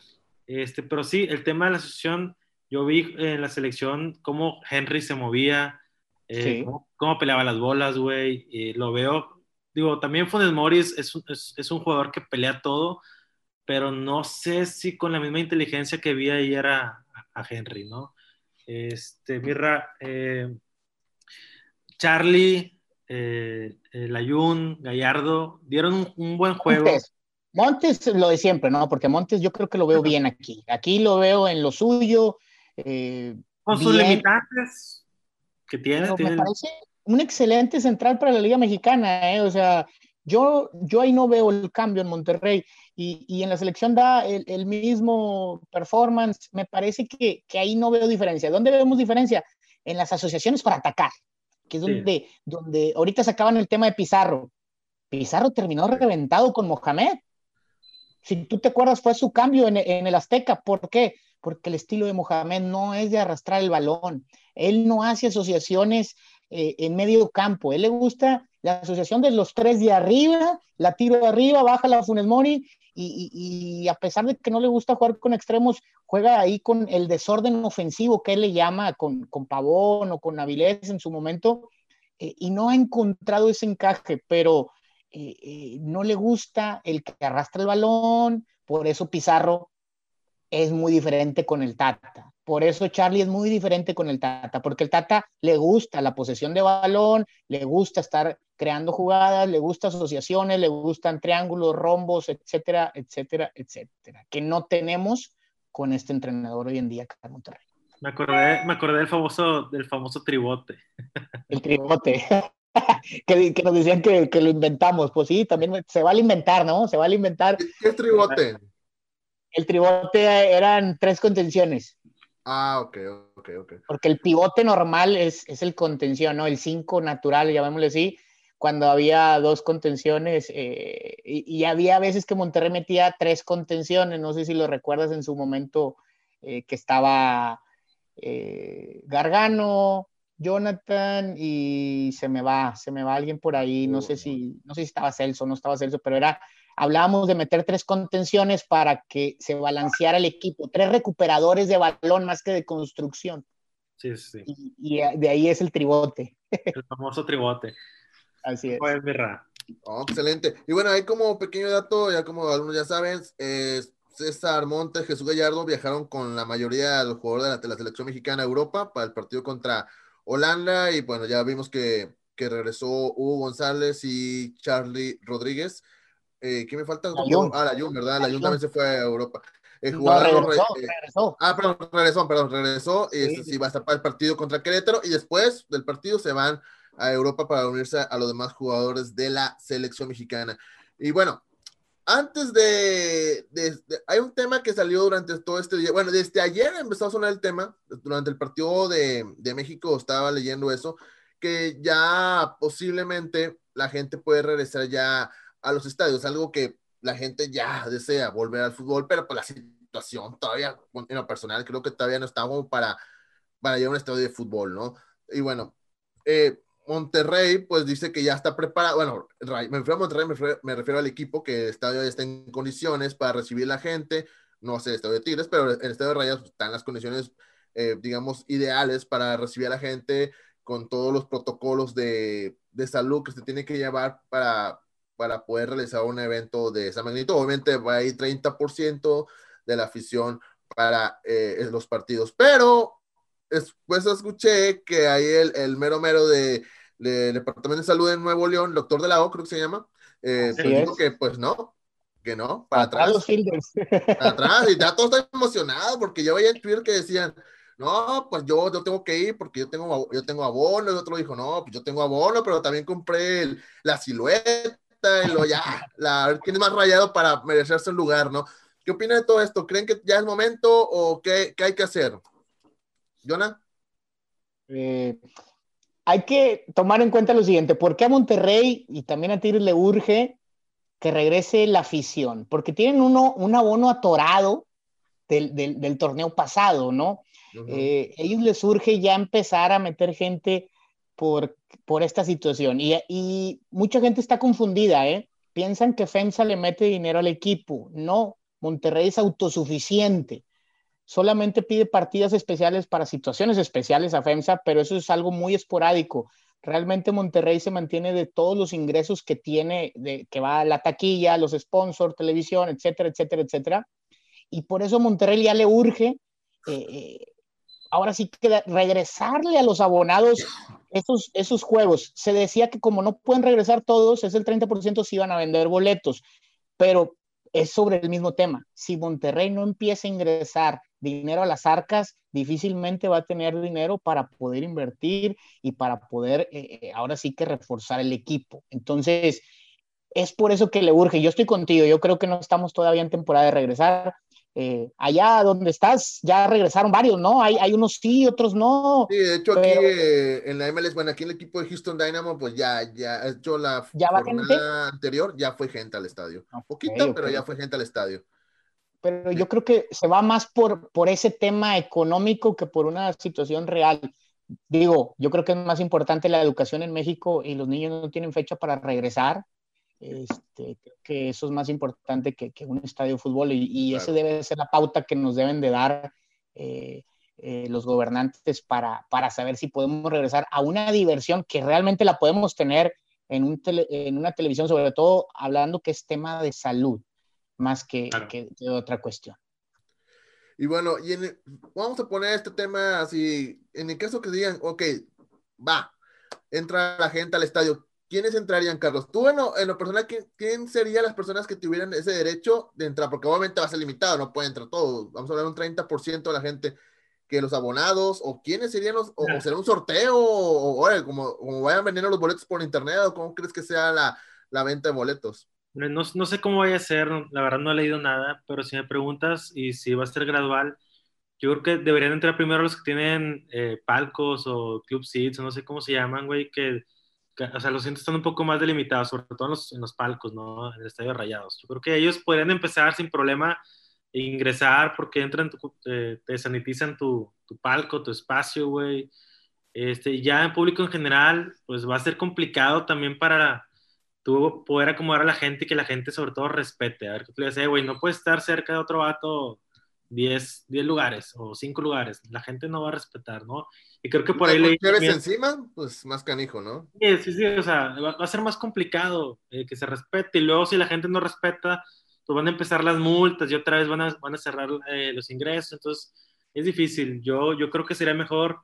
Este, pero sí, el tema de la asociación, yo vi en la selección cómo Henry se movía, eh, cómo, peleaba las bolas, güey. lo veo. Digo, también Funes Moris es, es, es, un jugador que pelea todo, pero no sé si con la misma inteligencia que vi ayer a, a Henry, ¿no? Este, Mirra, eh, Charlie, eh, Layun, Gallardo, dieron un, buen juego. Montes, Montes, lo de siempre, ¿no? Porque Montes yo creo que lo veo bien aquí. Aquí lo veo en lo suyo. Eh, con sus limitantes, que tiene. Me parece un excelente central para la Liga Mexicana, ¿eh? o sea, yo, yo ahí no veo el cambio en Monterrey y, y en la selección da el, el, mismo performance, me parece que, que, ahí no veo diferencia. ¿Dónde vemos diferencia? En las asociaciones para atacar, que es donde, donde ahorita sacaban el tema de Pizarro. Pizarro terminó reventado con Mohamed. Si tú te acuerdas, fue su cambio en, en el Azteca. ¿Por qué? Porque el estilo de Mohamed no es de arrastrar el balón, él no hace asociaciones eh, en medio campo. Él le gusta la asociación de los tres de arriba, la tiro de arriba, baja la Funes Mori y, a pesar de que no le gusta jugar con extremos, juega ahí con el desorden ofensivo que él le llama con, con Pavón o con Avilés en su momento eh, y no ha encontrado ese encaje, pero eh, no le gusta el que arrastra el balón, por eso Pizarro es muy diferente con el Tata. Por eso Charlie es muy diferente con el Tata, porque el Tata le gusta la posesión de balón, le gusta estar creando jugadas, le gusta asociaciones, le gustan triángulos, rombos, etcétera, etcétera, etcétera, que no tenemos con este entrenador hoy en día acá en Monterrey. Me acordé, me acordé del famoso, del famoso tribote. El tribote. que, que, nos decían que, que, lo inventamos. Pues sí, también se va a inventar, ¿no? Se va a inventar. ¿Qué es tribote? El tribote eran tres contenciones. Ah, ok, ok, ok. Porque el pivote normal es, es el contención, ¿no? El 5 natural, llamémosle así, cuando había dos contenciones eh, y, había veces que Monterrey metía tres contenciones, no sé si lo recuerdas en su momento eh, que estaba eh, Gargano, Jonathan y se me va, se me va alguien por ahí, no sé si, no sé si estaba Celso, no estaba Celso, pero era hablábamos de meter tres contenciones para que se balanceara el equipo, tres recuperadores de balón más que de construcción. Sí, sí. Y, de ahí es el tribote. El famoso tribote. Así es. Oh, excelente. Y bueno, ahí como pequeño dato, ya como algunos ya saben, César Montes, Jesús Gallardo viajaron con la mayoría de los jugadores de la, selección mexicana a Europa para el partido contra Holanda y bueno, ya vimos que, que regresó Hugo González y Charlie Rodríguez. Eh, ¿Qué me falta? Ah, la Jun, ¿verdad? La Jun también se fue a Europa. Eh, regresó, Ah, perdón, regresó, perdón, regresó. Y sí, sí, va a estar para el partido contra Querétaro y después del partido se van a Europa para unirse a los demás jugadores de la selección mexicana. Y bueno, antes de, Hay un tema que salió durante todo este día. Bueno, desde ayer empezó a sonar el tema. Durante el partido de, de México estaba leyendo eso. Que ya posiblemente la gente puede regresar ya a los estadios. Algo que la gente ya desea volver al fútbol, pero por la situación todavía, en lo personal, creo que todavía no estamos para, para ir a un estadio de fútbol, ¿no? Y bueno, eh, Monterrey, pues dice que ya está preparado. Bueno, me refiero a Monterrey, me refiero, al equipo que el estadio ya está en condiciones para recibir la gente. No sé, el estadio de Tigres, pero el estadio de Rayas está en las condiciones, eh, digamos, ideales para recibir a la gente con todos los protocolos de, de salud que se tiene que llevar para, para poder realizar un evento de esa magnitud. Obviamente va a ir 30% de la afición para eh, los partidos, pero después escuché que ahí el, el mero mero de, del Departamento de Salud de Nuevo León, doctor de la O, creo que se llama, eh, pues dijo que pues no, que no, para atrás. Para atrás, y ya todo está emocionado porque yo veía en Twitter que decían, no, pues yo, yo tengo que ir porque yo tengo, yo tengo abono, el otro dijo, no, pues yo tengo abono, pero también compré la silueta, y lo ya, la, quién es más rayado para merecerse un lugar, ¿no? ¿Qué opina de todo esto? ¿Creen que ya es momento o qué, qué hay que hacer? Jonah. Eh, hay que tomar en cuenta lo siguiente, ¿por qué a Monterrey y también a Tigres le urge que regrese la afición? Porque tienen uno, un abono atorado del, torneo pasado, ¿no? Eh, ellos les urge ya empezar a meter gente por, por esta situación y, y mucha gente está confundida, ¿eh? Piensan que FEMSA le mete dinero al equipo. No, Monterrey es autosuficiente solamente pide partidas especiales para situaciones especiales a FEMSA, pero eso es algo muy esporádico. Realmente Monterrey se mantiene de todos los ingresos que tiene, de, que va a la taquilla, los sponsors, televisión, etcétera, etcétera, etcétera. Y por eso Monterrey ya le urge, eh, eh, ahora sí que regresarle a los abonados esos, esos juegos. Se decía que como no pueden regresar todos, es el 30% si iban a vender boletos, pero es sobre el mismo tema. Si Monterrey no empieza a ingresar dinero a las arcas, difícilmente va a tener dinero para poder invertir y para poder eh, eh, ahora sí que reforzar el equipo. Entonces, es por eso que le urge. Yo estoy contigo, yo creo que no estamos todavía en temporada de regresar. Eh, allá donde estás, ya regresaron varios, ¿no? Hay, hay unos sí, otros no. Sí, de hecho aquí en la MLS, bueno, aquí en el equipo de Houston Dynamo, pues ya, ya hecho la ¿Ya jornada anterior, ya fue gente al estadio. Un poquito, pero ya fue gente al estadio pero yo creo que se va más por, por ese tema económico que por una situación real. Digo, yo creo que es más importante la educación en México y los niños no tienen fecha para regresar. Este, creo que eso es más importante que, que un estadio de fútbol y, y ese debe ser la pauta que nos deben de dar eh, eh, los gobernantes para, para saber si podemos regresar a una diversión que realmente la podemos tener en, un en una televisión, sobre todo hablando que es tema de salud más que, que, otra cuestión. Y bueno, y vamos a poner este tema así, en el caso que digan, ok, va, entra la gente al estadio, ¿quiénes entrarían, Carlos? Tú, bueno, en lo personal, ¿quién, serían las personas que tuvieran ese derecho de entrar? Porque obviamente va a ser limitado, no puede entrar todos. Vamos a hablar un 30% de la gente que los abonados, o quiénes serían los, o, será un sorteo, o, como, como, vayan vendiendo los boletos por internet, o cómo crees que sea la, la venta de boletos. No, no, sé cómo vaya a ser, la verdad no he leído nada, pero si me preguntas y si va a ser gradual, yo creo que deberían entrar primero los que tienen eh, palcos o club seats, o no sé cómo se llaman, güey, que, o sea, los siento están un poco más delimitados, sobre todo en los, en los palcos, ¿no? En el estadio Rayados. Yo creo que ellos podrían empezar sin problema e ingresar porque entran, eh, te sanitizan tu, tu, palco, tu espacio, güey. Este, ya en público en general, pues va a ser complicado también para tú poder acomodar a la gente y que la gente sobre todo respete. A ver, tú le dices, güey, no puedes estar cerca de otro vato 10, 10 lugares o 5 lugares. La gente no va a respetar, ¿no? Y creo que por ahí le... encima? Pues más canijo, ¿no? Sí, sí, sí, o sea, va, a ser más complicado eh, que se respete y luego si la gente no respeta, pues van a empezar las multas y otra vez van a, van a cerrar eh, los ingresos, entonces es difícil. Yo, yo creo que sería mejor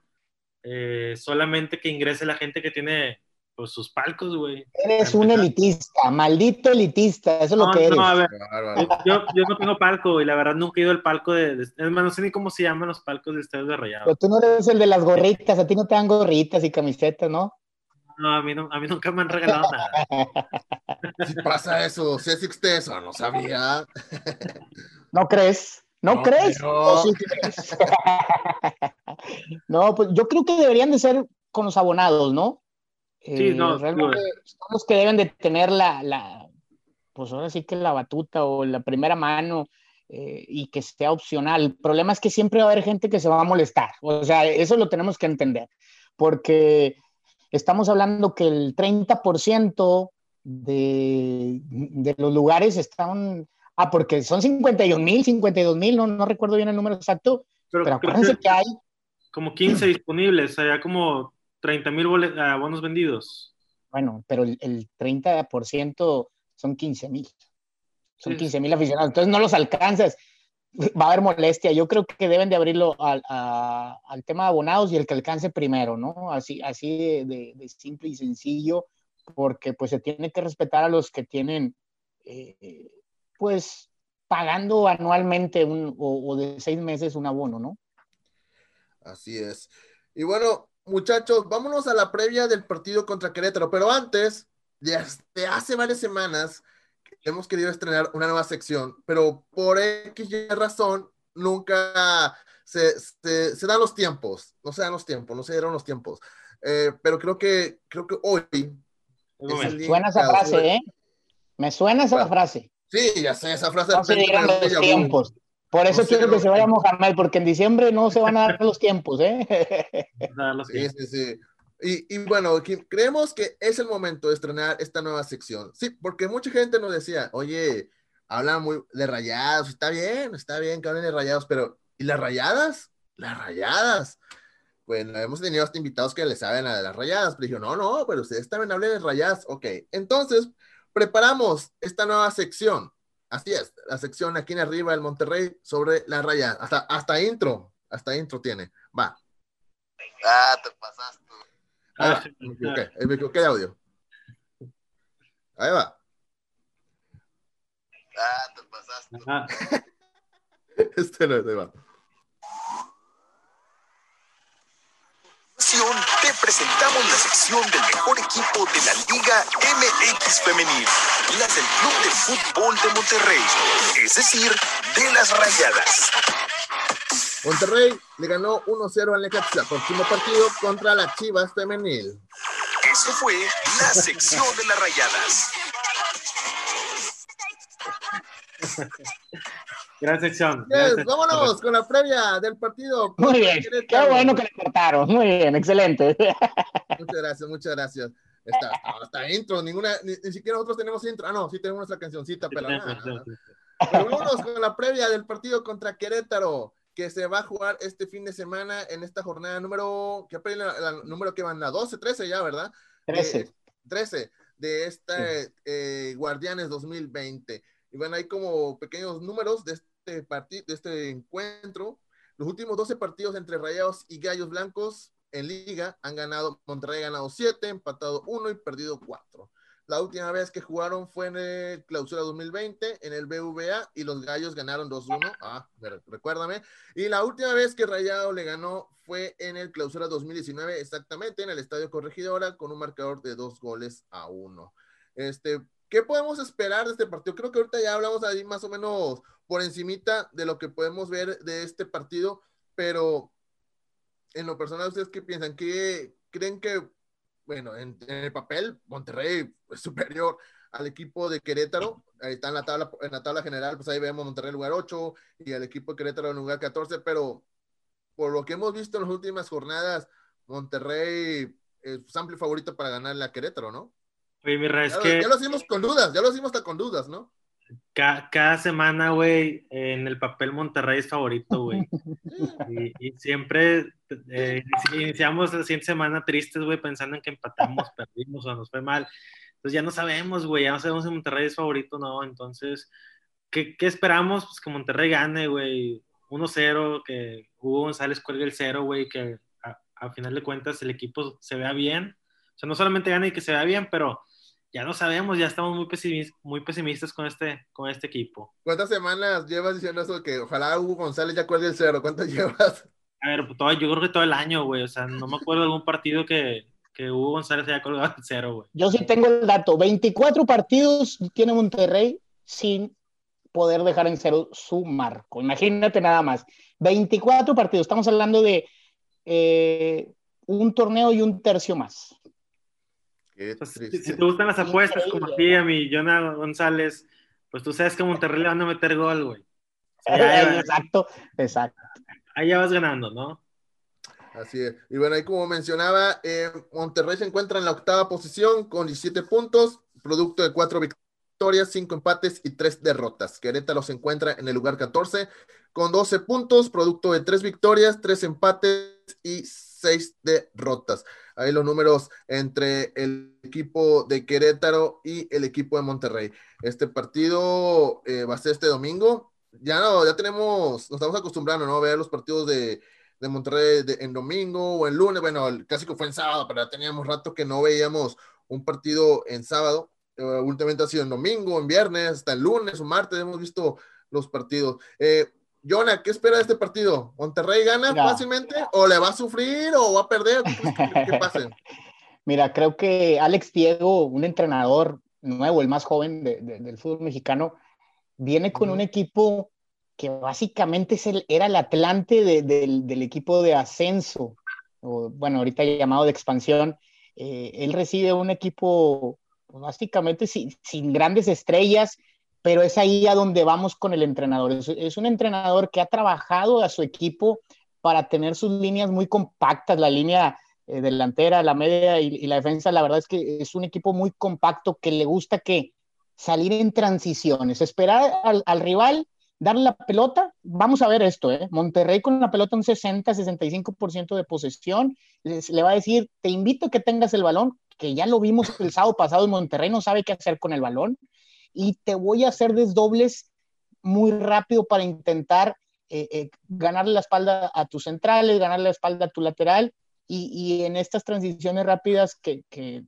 eh, solamente que ingrese la gente que tiene pues, sus palcos, güey. Eres un elitista, maldito elitista, eso es lo que eres. No, a ver, yo, yo, no tengo palco y la verdad nunca he ido al palco de, es más, no sé ni cómo se llaman los palcos de Estados de Rayado. Pero tú no eres el de las gorritas, a ti no te dan gorritas y camisetas, ¿no? No, a mí, no, a mí nunca me han regalado nada. Si pasa eso, si existe eso, no sabía. ¿No crees? ¿No, crees? no, pues yo creo que deberían de ser con los abonados, ¿no? Sí, no, eh, realmente son los que deben de tener la, la, pues ahora sí que la batuta o la primera mano eh, y que sea opcional. El problema es que siempre va a haber gente que se va a molestar. O sea, eso lo tenemos que entender, porque estamos hablando que el 30% de, de los lugares están, ah, porque son 51 mil, 52 mil, no, no recuerdo bien el número exacto, pero, acuérdense que, hay como 15 disponibles, o sea, como 30 mil ah, bonos vendidos. Bueno, pero el, 30% son 15 mil. Son 15 mil aficionados. Entonces no los alcanzas. Va a haber molestia. Yo creo que deben de abrirlo al, al tema de abonados y el que alcance primero, ¿no? Así, así de, simple y sencillo, porque pues se tiene que respetar a los que tienen, eh, pues, pagando anualmente un, o, o de seis meses un abono, ¿no? Así es. Y bueno, muchachos, vámonos a la previa del partido contra Querétaro, pero antes, desde hace varias semanas, hemos querido estrenar una nueva sección, pero por X razón, nunca se, dan los tiempos, no se dan los tiempos, no se dieron los tiempos. Eh, pero creo que, creo que hoy... Me suena esa frase, ¿eh? Me suena esa frase. Sí, ya sé, esa frase. No se dieron los tiempos. Por eso quiero que se vaya Mohamed, porque en diciembre no se van a dar los tiempos, ¿eh? sí, sí, sí. Y, y, bueno, creemos que es el momento de estrenar esta nueva sección. Sí, porque mucha gente nos decía, oye, hablan muy de rayados, está bien, está bien que hablen de rayados, pero ¿y las rayadas? Las rayadas. Bueno, hemos tenido hasta invitados que le saben a las rayadas, pero dijo, no, no, pero ustedes también hablen de rayadas. Ok, entonces preparamos esta nueva sección Así es, la sección aquí en arriba del Monterrey sobre la raya. Hasta, hasta intro, hasta intro tiene. Va. Ah, te pasaste. Ah, me equivoqué, me equivoqué de audio. Ahí va. Ah, te pasaste. este no es, ahí va. Te presentamos la sección del mejor equipo de la Liga MX Femenil, las del Club de Fútbol de Monterrey, es decir, de las Rayadas. Monterrey le ganó 1-0 al Necaxa, próximo partido contra las Chivas Femenil. Eso fue la sección de las Rayadas. Gran sección. vámonos con la previa del partido. Muy bien. Qué bueno que le cortaron. Muy bien, excelente. Muchas gracias, muchas gracias. Está, hasta intro, ninguna, ni, siquiera nosotros tenemos intro. Ah, no, sí tenemos nuestra cancioncita, pero nada. vámonos con la previa del partido contra Querétaro, que se va a jugar este fin de semana en esta jornada número, ¿qué la, número que van? La 12, 13 ya, ¿verdad? 13. 13 de este eh, Guardianes 2020. Y bueno, hay como pequeños números de este partido, de este encuentro. Los últimos 12 partidos entre Rayados y Gallos Blancos en liga han ganado, Monterrey ha ganado 7, empatado 1 y perdido 4. La última vez que jugaron fue en el clausura 2020 en el BVA y los Gallos ganaron 2-1. Ah, recuérdame. Y la última vez que Rayado le ganó fue en el clausura 2019, exactamente en el Estadio Corregidora con un marcador de 2 goles a 1. Este, ¿Qué podemos esperar de este partido? Creo que ahorita ya hablamos ahí más o menos por encimita de lo que podemos ver de este partido, pero en lo personal, ¿ustedes qué piensan? ¿Qué creen que, bueno, en, el papel, Monterrey es superior al equipo de Querétaro? Ahí está en la tabla, en la tabla general, pues ahí vemos Monterrey en lugar 8 y al equipo de Querétaro en lugar 14, pero por lo que hemos visto en las últimas jornadas, Monterrey es amplio favorito para ganar la Querétaro, ¿no? Oye, mi es Ya, que ya lo hicimos con dudas, ya lo hicimos hasta con dudas, ¿no? ca- cada semana, güey, en el papel Monterrey es favorito, güey. Y, y siempre eh, iniciamos la siguiente semana tristes, güey, pensando en que empatamos, perdimos o nos fue mal. Entonces ya no sabemos, güey, ya no sabemos si Monterrey es favorito o no. Entonces, ¿qué, qué esperamos? Pues que Monterrey gane, güey. 1-0, que Hugo González cuelgue el 0, güey, que a, a final de cuentas el equipo se vea bien. O sea, no solamente gane y que se vea bien, pero ya no sabemos, ya estamos muy, pesimis- muy pesimistas con este, con este equipo. ¿Cuántas semanas llevas diciendo eso que ojalá Hugo González ya cuelgue el cero? ¿Cuántas llevas? A ver, pues, todo, yo creo que todo el año, güey. O sea, no me acuerdo de algún partido que, que Hugo González haya colgado el cero, güey. Yo sí tengo el dato. 24 partidos tiene Monterrey sin poder dejar en cero su marco. Imagínate nada más. 24 partidos. Estamos hablando de eh, un torneo y un tercio más. Qué Pues, si, te gustan las apuestas, como a ti, a mi Jonah González, pues tú sabes que a Monterrey le van a meter gol, güey. O sea, exacto, exacto. ahí ya vas ganando, ¿no? Así es. Y bueno, ahí como mencionaba, eh, Monterrey se encuentra en la octava posición con 17 puntos, producto de cuatro victorias, cinco empates y tres derrotas. Querétaro se encuentra en el lugar 14 con 12 puntos, producto de tres victorias, tres empates y seis derrotas. Ahí los números entre el equipo de Querétaro y el equipo de Monterrey. Este partido eh, va a ser este domingo. Ya no, ya tenemos, nos estamos acostumbrando, ¿no? A ver los partidos de, de Monterrey de- en domingo o en lunes. Bueno, el clásico fue en sábado, pero ya teníamos rato que no veíamos un partido en sábado. Eh, últimamente ha sido en domingo, en viernes, hasta el lunes o martes hemos visto los partidos. Eh, Jonah, ¿qué espera de este partido? ¿Monterrey gana Mira. fácilmente o le va a sufrir o va a perder? ¿Qué pase? Mira, creo que Alex Diego, un entrenador nuevo, el más joven de- de- del fútbol mexicano, viene con un equipo que básicamente es el- era el Atlante de- del, del equipo de ascenso, o, bueno, ahorita llamado de expansión. Eh, él recibe un equipo básicamente sin, sin grandes estrellas, pero es ahí a donde vamos con el entrenador. Es, un entrenador que ha trabajado a su equipo para tener sus líneas muy compactas, la línea eh, delantera, la media y, la defensa, la verdad es que es un equipo muy compacto que le gusta que salir en transiciones, esperar al, al rival, darle la pelota. Vamos a ver esto, ¿eh? Monterrey con la pelota un 60-65% de posesión, les- le va a decir, te invito que tengas el balón, que ya lo vimos el sábado pasado en Monterrey, no sabe qué hacer con el balón, y te voy a hacer desdobles muy rápido para intentar eh, eh, ganarle la espalda a tus centrales, ganarle la espalda a tu lateral, y, y en estas transiciones rápidas que, que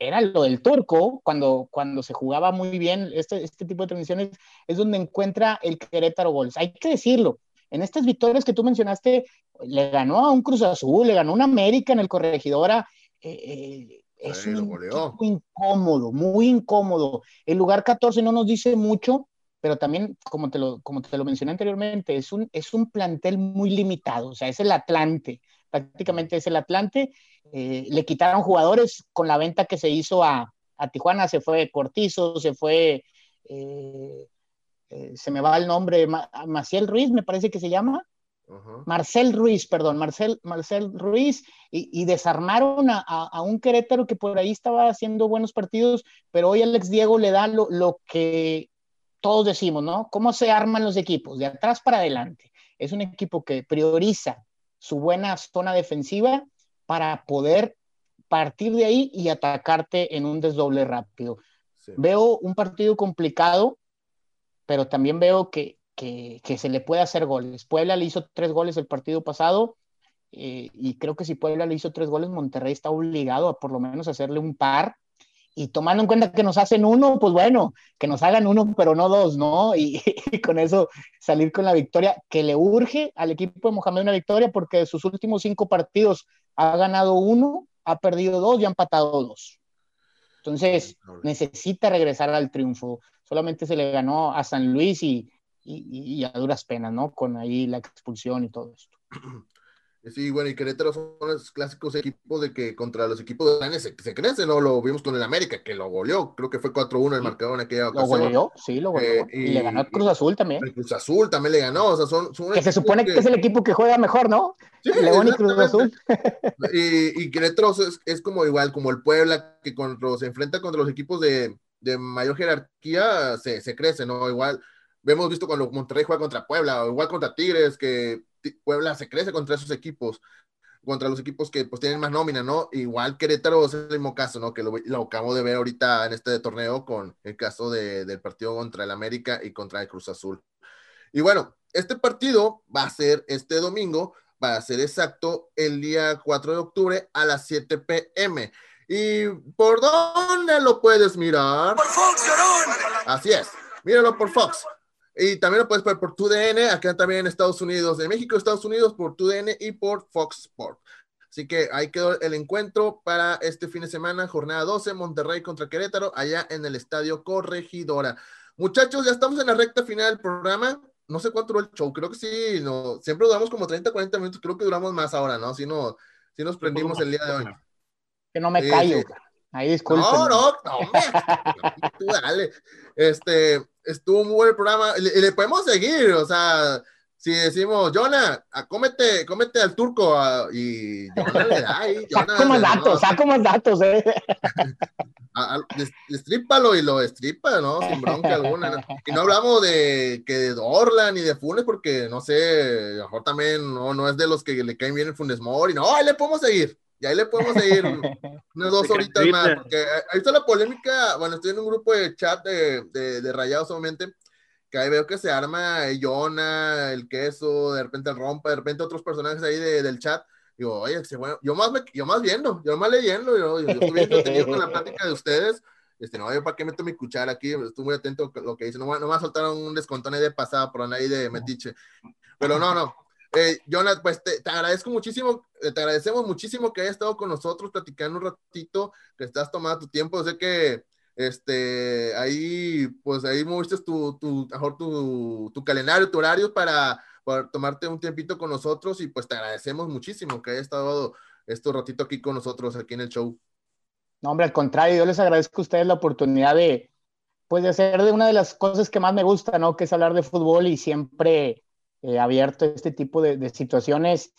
era lo del turco, cuando, cuando se jugaba muy bien este, este tipo de transiciones, es donde encuentra el Querétaro goles. Hay que decirlo, en estas victorias que tú mencionaste, le ganó a un Cruz Azul, le ganó a un América en el Corregidora, eh, eh, es lo un incómodo, muy incómodo. El lugar 14 no nos dice mucho, pero también, como te lo, como te lo mencioné anteriormente, es un, es un plantel muy limitado, o sea, es el Atlante, prácticamente es el Atlante. Eh, le quitaron jugadores con la venta que se hizo a, a Tijuana, se fue Cortizo, se fue, eh, eh, se me va el nombre, Ma- Maciel Ruiz, me parece que se llama. Marcel Ruiz, perdón, Marcel, Marcel Ruiz, y, y desarmaron a, a- a un Querétaro que por ahí estaba haciendo buenos partidos, pero hoy Alex Diego le da lo, lo que todos decimos, ¿no? ¿Cómo se arman los equipos? De atrás para adelante. Es un equipo que prioriza su buena zona defensiva para poder partir de ahí y atacarte en un desdoble rápido. Sí. Veo un partido complicado, pero también veo que, que, que se le puede hacer goles. Puebla le hizo tres goles el partido pasado eh, y creo que si Puebla le hizo tres goles, Monterrey está obligado a por lo menos hacerle un par. Y tomando en cuenta que nos hacen uno, pues bueno, que nos hagan uno, pero no dos, ¿no? Y, y con eso salir con la victoria, que le urge al equipo de Mohamed una victoria, porque de sus últimos cinco partidos ha ganado uno, ha perdido dos y ha empatado dos. Entonces, necesita regresar al triunfo. Solamente se le ganó a San Luis y, y, y a duras penas, ¿no? Con ahí la expulsión y todo esto. Sí, bueno, y Querétaro son los clásicos equipos de que contra los equipos grandes se, se crecen, ¿no? Lo vimos con el América, que lo goleó, creo que fue 4-1 el marcador en aquella ocasión. Lo goleó, sí, lo goleó. Eh, y, le ganó Cruz Azul también. El Cruz Azul también le ganó, o sea, son... son que se supone que... es el equipo que juega mejor, ¿no? Sí, León y Cruz Azul. y, y Querétaro es, es, como igual, como el Puebla, que cuando se enfrenta contra los equipos de, de mayor jerarquía, se, se crece, ¿no? Igual, hemos visto cuando Monterrey juega contra Puebla, o igual contra Tigres, que Puebla se crece contra esos equipos contra los equipos que pues tienen más nómina, ¿no? Igual Querétaro es el mismo caso, ¿no? Que lo, lo acabo de ver ahorita en este torneo con el caso de, del partido contra el América y contra el Cruz Azul. Y bueno, este partido va a ser este domingo, va a ser exacto el día 4 de octubre a las 7 pm. ¿Y por dónde lo puedes mirar? Por Fox, Así es, míralo por Fox. Y también lo puedes ver por TUDN, acá también en Estados Unidos, en México, Estados Unidos, por TUDN y por Fox Sport. Así que ahí quedó el encuentro para este fin de semana, jornada 12, Monterrey contra Querétaro, allá en el Estadio Corregidora. Muchachos, ya estamos en la recta final del programa. No sé cuánto duró el show, creo que sí, no, siempre duramos como 30, 40 minutos, creo que duramos más ahora, ¿no? Si, no, si nos prendimos el día de hoy. Que no me callo. Ahí disculpen. No, no, no, tú dale. Este, estuvo muy buen el programa. Y le, podemos seguir, o sea, si decimos, Jonah, cómete, cómete al turco y Jonah le da ahí. saca más datos, saca más datos, eh. Y lo destripa, ¿no? Sin bronca alguna. Y no hablamos de que de Dorlan ni de Funes, porque no sé, mejor también no, no es de los que le caen bien el Funes Mori. No, ahí le podemos seguir. Y ahí le podemos seguir unas dos horitas más, porque ahí está la polémica. Bueno, estoy en un grupo de chat de, de, de rayados, obviamente, que ahí veo que se arma el Yona, el queso, de repente el rompa, de repente otros personajes ahí de, del chat. Digo, oye, bueno, yo más, me, yo más viendo, yo más leyendo, yo, yo, estoy bien con la plática de ustedes. Este, no, yo para qué meto mi cuchara aquí, estoy muy atento a lo que dice, no, no me va a soltar un descontón ahí de pasada por ahí de metiche. Pero no, no, eh, Jonathan, pues te, agradezco muchísimo, eh, te agradecemos muchísimo que hayas estado con nosotros platicando un ratito, que estás tomando tu tiempo. Sé que este, ahí, pues ahí moviste tu, tu, mejor tu, tu calendario, tu horario para, para, tomarte un tiempito con nosotros y pues te agradecemos muchísimo que hayas estado este ratito aquí con nosotros, aquí en el show. No, hombre, al contrario, yo les agradezco a ustedes la oportunidad de, pues, de hacer de una de las cosas que más me gusta, ¿no? Que es hablar de fútbol y siempre eh, abierto a este tipo de, de, situaciones.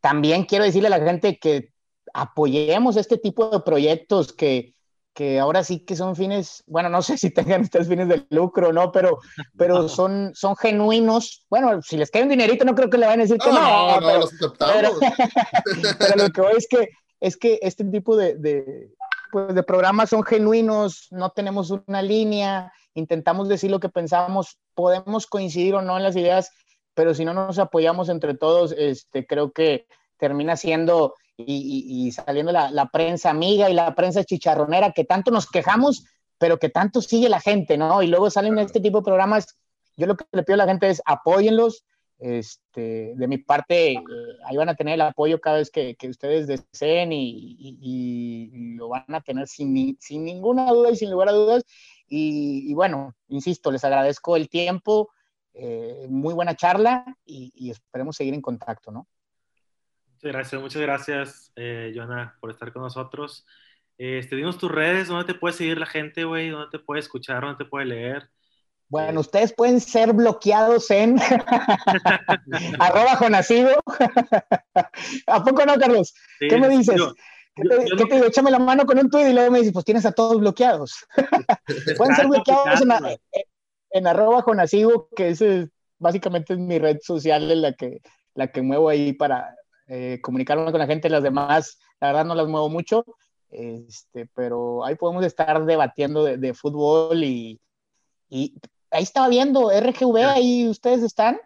También quiero decirle a la gente que apoyemos este tipo de proyectos que, que ahora sí que son fines, bueno, no sé si tengan ustedes fines de lucro, ¿no? Pero, pero son, son genuinos. Bueno, si les cae un dinerito, no creo que le vayan a decir que no. No, no, pero, los aceptamos. Pero, pero, lo que voy es que, es que este tipo de, de, pues de programas son genuinos, no tenemos una línea, intentamos decir lo que pensamos, podemos coincidir o no en las ideas, pero si no nos apoyamos entre todos, este, creo que termina siendo y, y, saliendo la, la, prensa amiga y la prensa chicharronera que tanto nos quejamos, pero que tanto sigue la gente, ¿no? Y luego salen este tipo de programas. Yo lo que le pido a la gente es apóyenlos. Este, de mi parte, eh, ahí van a tener el apoyo cada vez que, que ustedes deseen y, y, lo van a tener sin, sin ninguna duda y sin lugar a dudas. y bueno, insisto, les agradezco el tiempo, eh, muy buena charla y, y, esperemos seguir en contacto, ¿no? Muchas gracias, muchas gracias, eh, Joana, por estar con nosotros. Este, dinos tus redes, ¿dónde te puede seguir la gente, güey? ¿Dónde te puede escuchar? ¿Dónde te puede leer? Bueno, ustedes pueden ser bloqueados en arroba Jonasivo. ¿A poco no, Carlos? Sí, ¿Qué me dices? Yo, ¿Qué te, yo, ¿qué te digo? Échame la mano con un tuit y luego me dices, pues tienes a todos bloqueados. pueden ser bloqueados en, en arroba Jonasivo, que es básicamente es mi red social en la que, la que muevo ahí para eh, comunicarme con la gente, las demás, la verdad no las muevo mucho, este, pero ahí podemos estar debatiendo de, de fútbol y, y, ahí estaba viendo RGV, ahí ustedes están.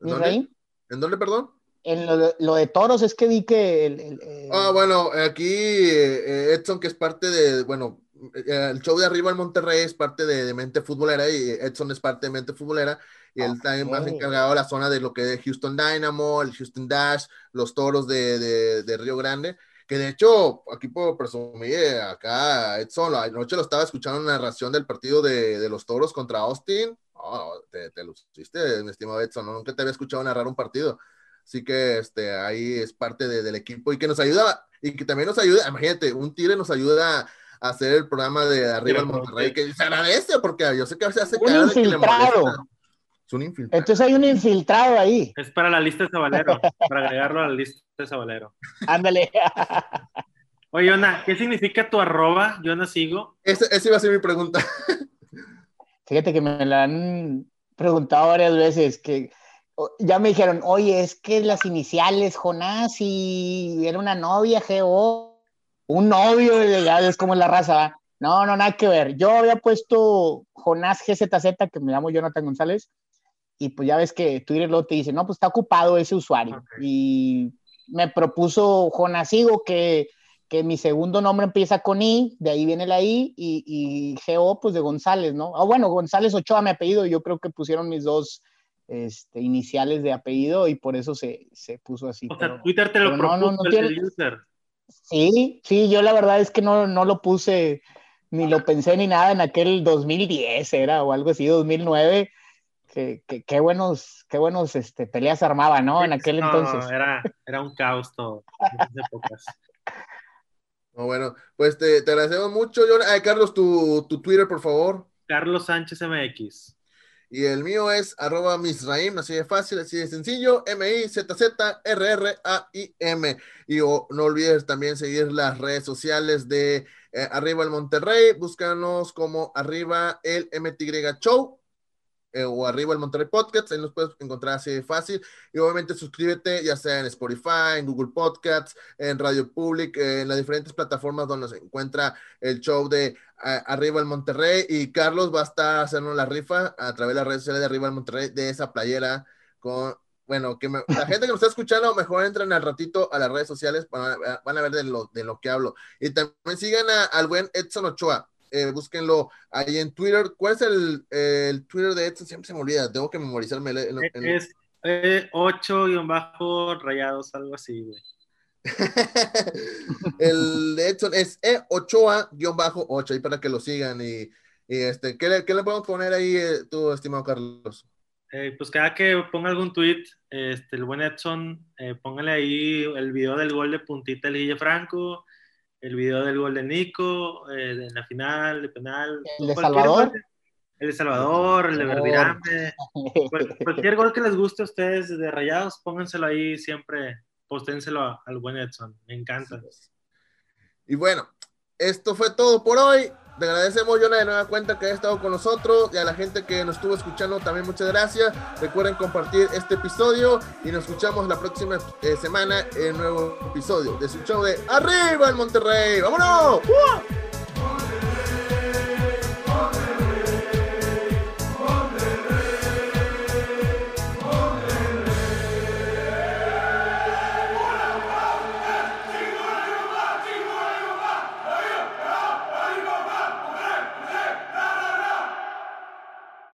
¿En dónde? ¿En dónde, perdón? En lo, lo, de toros es que vi que... El, el, el... Ah, bueno, aquí eh, Edson, que es parte de, bueno, el show de arriba en Monterrey es parte de, de, Mente Futbolera y Edson es parte de Mente Futbolera y él también más encargado de la zona de lo que es Houston Dynamo, el Houston Dash, los toros de, de, de Río Grande, que de hecho, aquí puedo presumir, acá Edson, anoche lo estaba escuchando en narración del partido de, de los toros contra Austin, oh, te, te luciste, mi estimado Edson, ¿no? nunca te había escuchado narrar un partido. Así que este, ahí es parte del equipo y que nos ayuda, y que también nos ayuda, imagínate, un Tigre nos ayuda hacer el programa de Arriba al Monterrey, que se agradece porque yo sé que a veces hace un infiltrado. Es un infiltrado. Entonces hay un infiltrado ahí. Es para la lista de Sabalero, para agregarlo a la lista de Sabalero. Ándale. Oye, Yona, ¿qué significa tu arroba? Yo no sigo. Esa iba a ser mi pregunta. Fíjate que me la han preguntado varias veces, que ya me dijeron, oye, es que las iniciales, Jonás, y era una novia, GO, un novio, ya es como la raza, No, no, nada que ver. Yo había puesto Jonás GZZ, que me llamo Jonathan González, y pues ya ves que Twitter luego te dice, no, pues está ocupado ese usuario. Y me propuso Jonasigo que que mi segundo nombre empieza con I, de ahí viene la I, y, y GO, pues de González, ¿no? Ah, bueno, González Ochoa, mi apellido, yo creo que pusieron mis dos este, iniciales de apellido y por eso se, se puso así. O sea, Twitter te lo propuso no, no, el user. Sí, sí, yo la verdad es que no, no lo puse, ni lo pensé ni nada en aquel 2010 era, o algo así, 2009. Qué, qué, buenos, qué buenos este, peleas armaba, ¿no? En aquel entonces. Era, era un caos todo, en esas épocas. bueno, pues te, agradecemos mucho, John. Carlos, tu, Twitter, por favor. Carlos Sánchez MX. Y el mío es arroba misraim, así de fácil, así de sencillo, M-I-Z-Z-R-R-A-I-M. Y no olvides también seguir las redes sociales de eh, Arriba el Monterrey, búscanos como Arriba el MTY Show eh, o arriba el Monterrey Podcast, ahí nos puedes encontrar así de fácil. Y obviamente suscríbete, ya sea en Spotify, en Google Podcasts, en Radio Public, en las diferentes plataformas donde se encuentra el show de eh, Arriba el Monterrey. Y Carlos va a estar haciendo la rifa a través de las redes sociales de Arriba el Monterrey de esa playera con. Bueno, que la gente que nos está escuchando, mejor entren al ratito a las redes sociales, van a, van a ver de lo, de lo que hablo. Y también sigan al buen Edson Ochoa eh, búsquenlo ahí en Twitter. ¿Cuál es el, el, Twitter de Edson? Siempre se me olvida, tengo que memorizarme. El, Es 8 rayados, algo así, güey. el de Edson es E8A-8, ahí para que lo sigan. Y, y este, ¿qué le, ¿qué, le, podemos poner ahí, eh, tú, estimado Carlos? Eh, pues cada que ponga algún tweet, este, el buen Edson, eh, póngale ahí el video del gol de puntita el Guille Franco, el video del gol de Nico, eh, en la final, de penal. ¿El de Salvador? el de Salvador, el de Verdirame. cualquier gol que les guste a ustedes de Rayados, pónganselo ahí siempre, posténselo al buen Edson. Me encanta. Y bueno, esto fue todo por hoy. Te agradecemos, Jonah, de nueva cuenta que haya estado con nosotros y a la gente que nos estuvo escuchando también muchas gracias. Recuerden compartir este episodio y nos escuchamos la próxima eh, semana en un nuevo episodio de su show de Arriba el Monterrey. ¡Vámonos!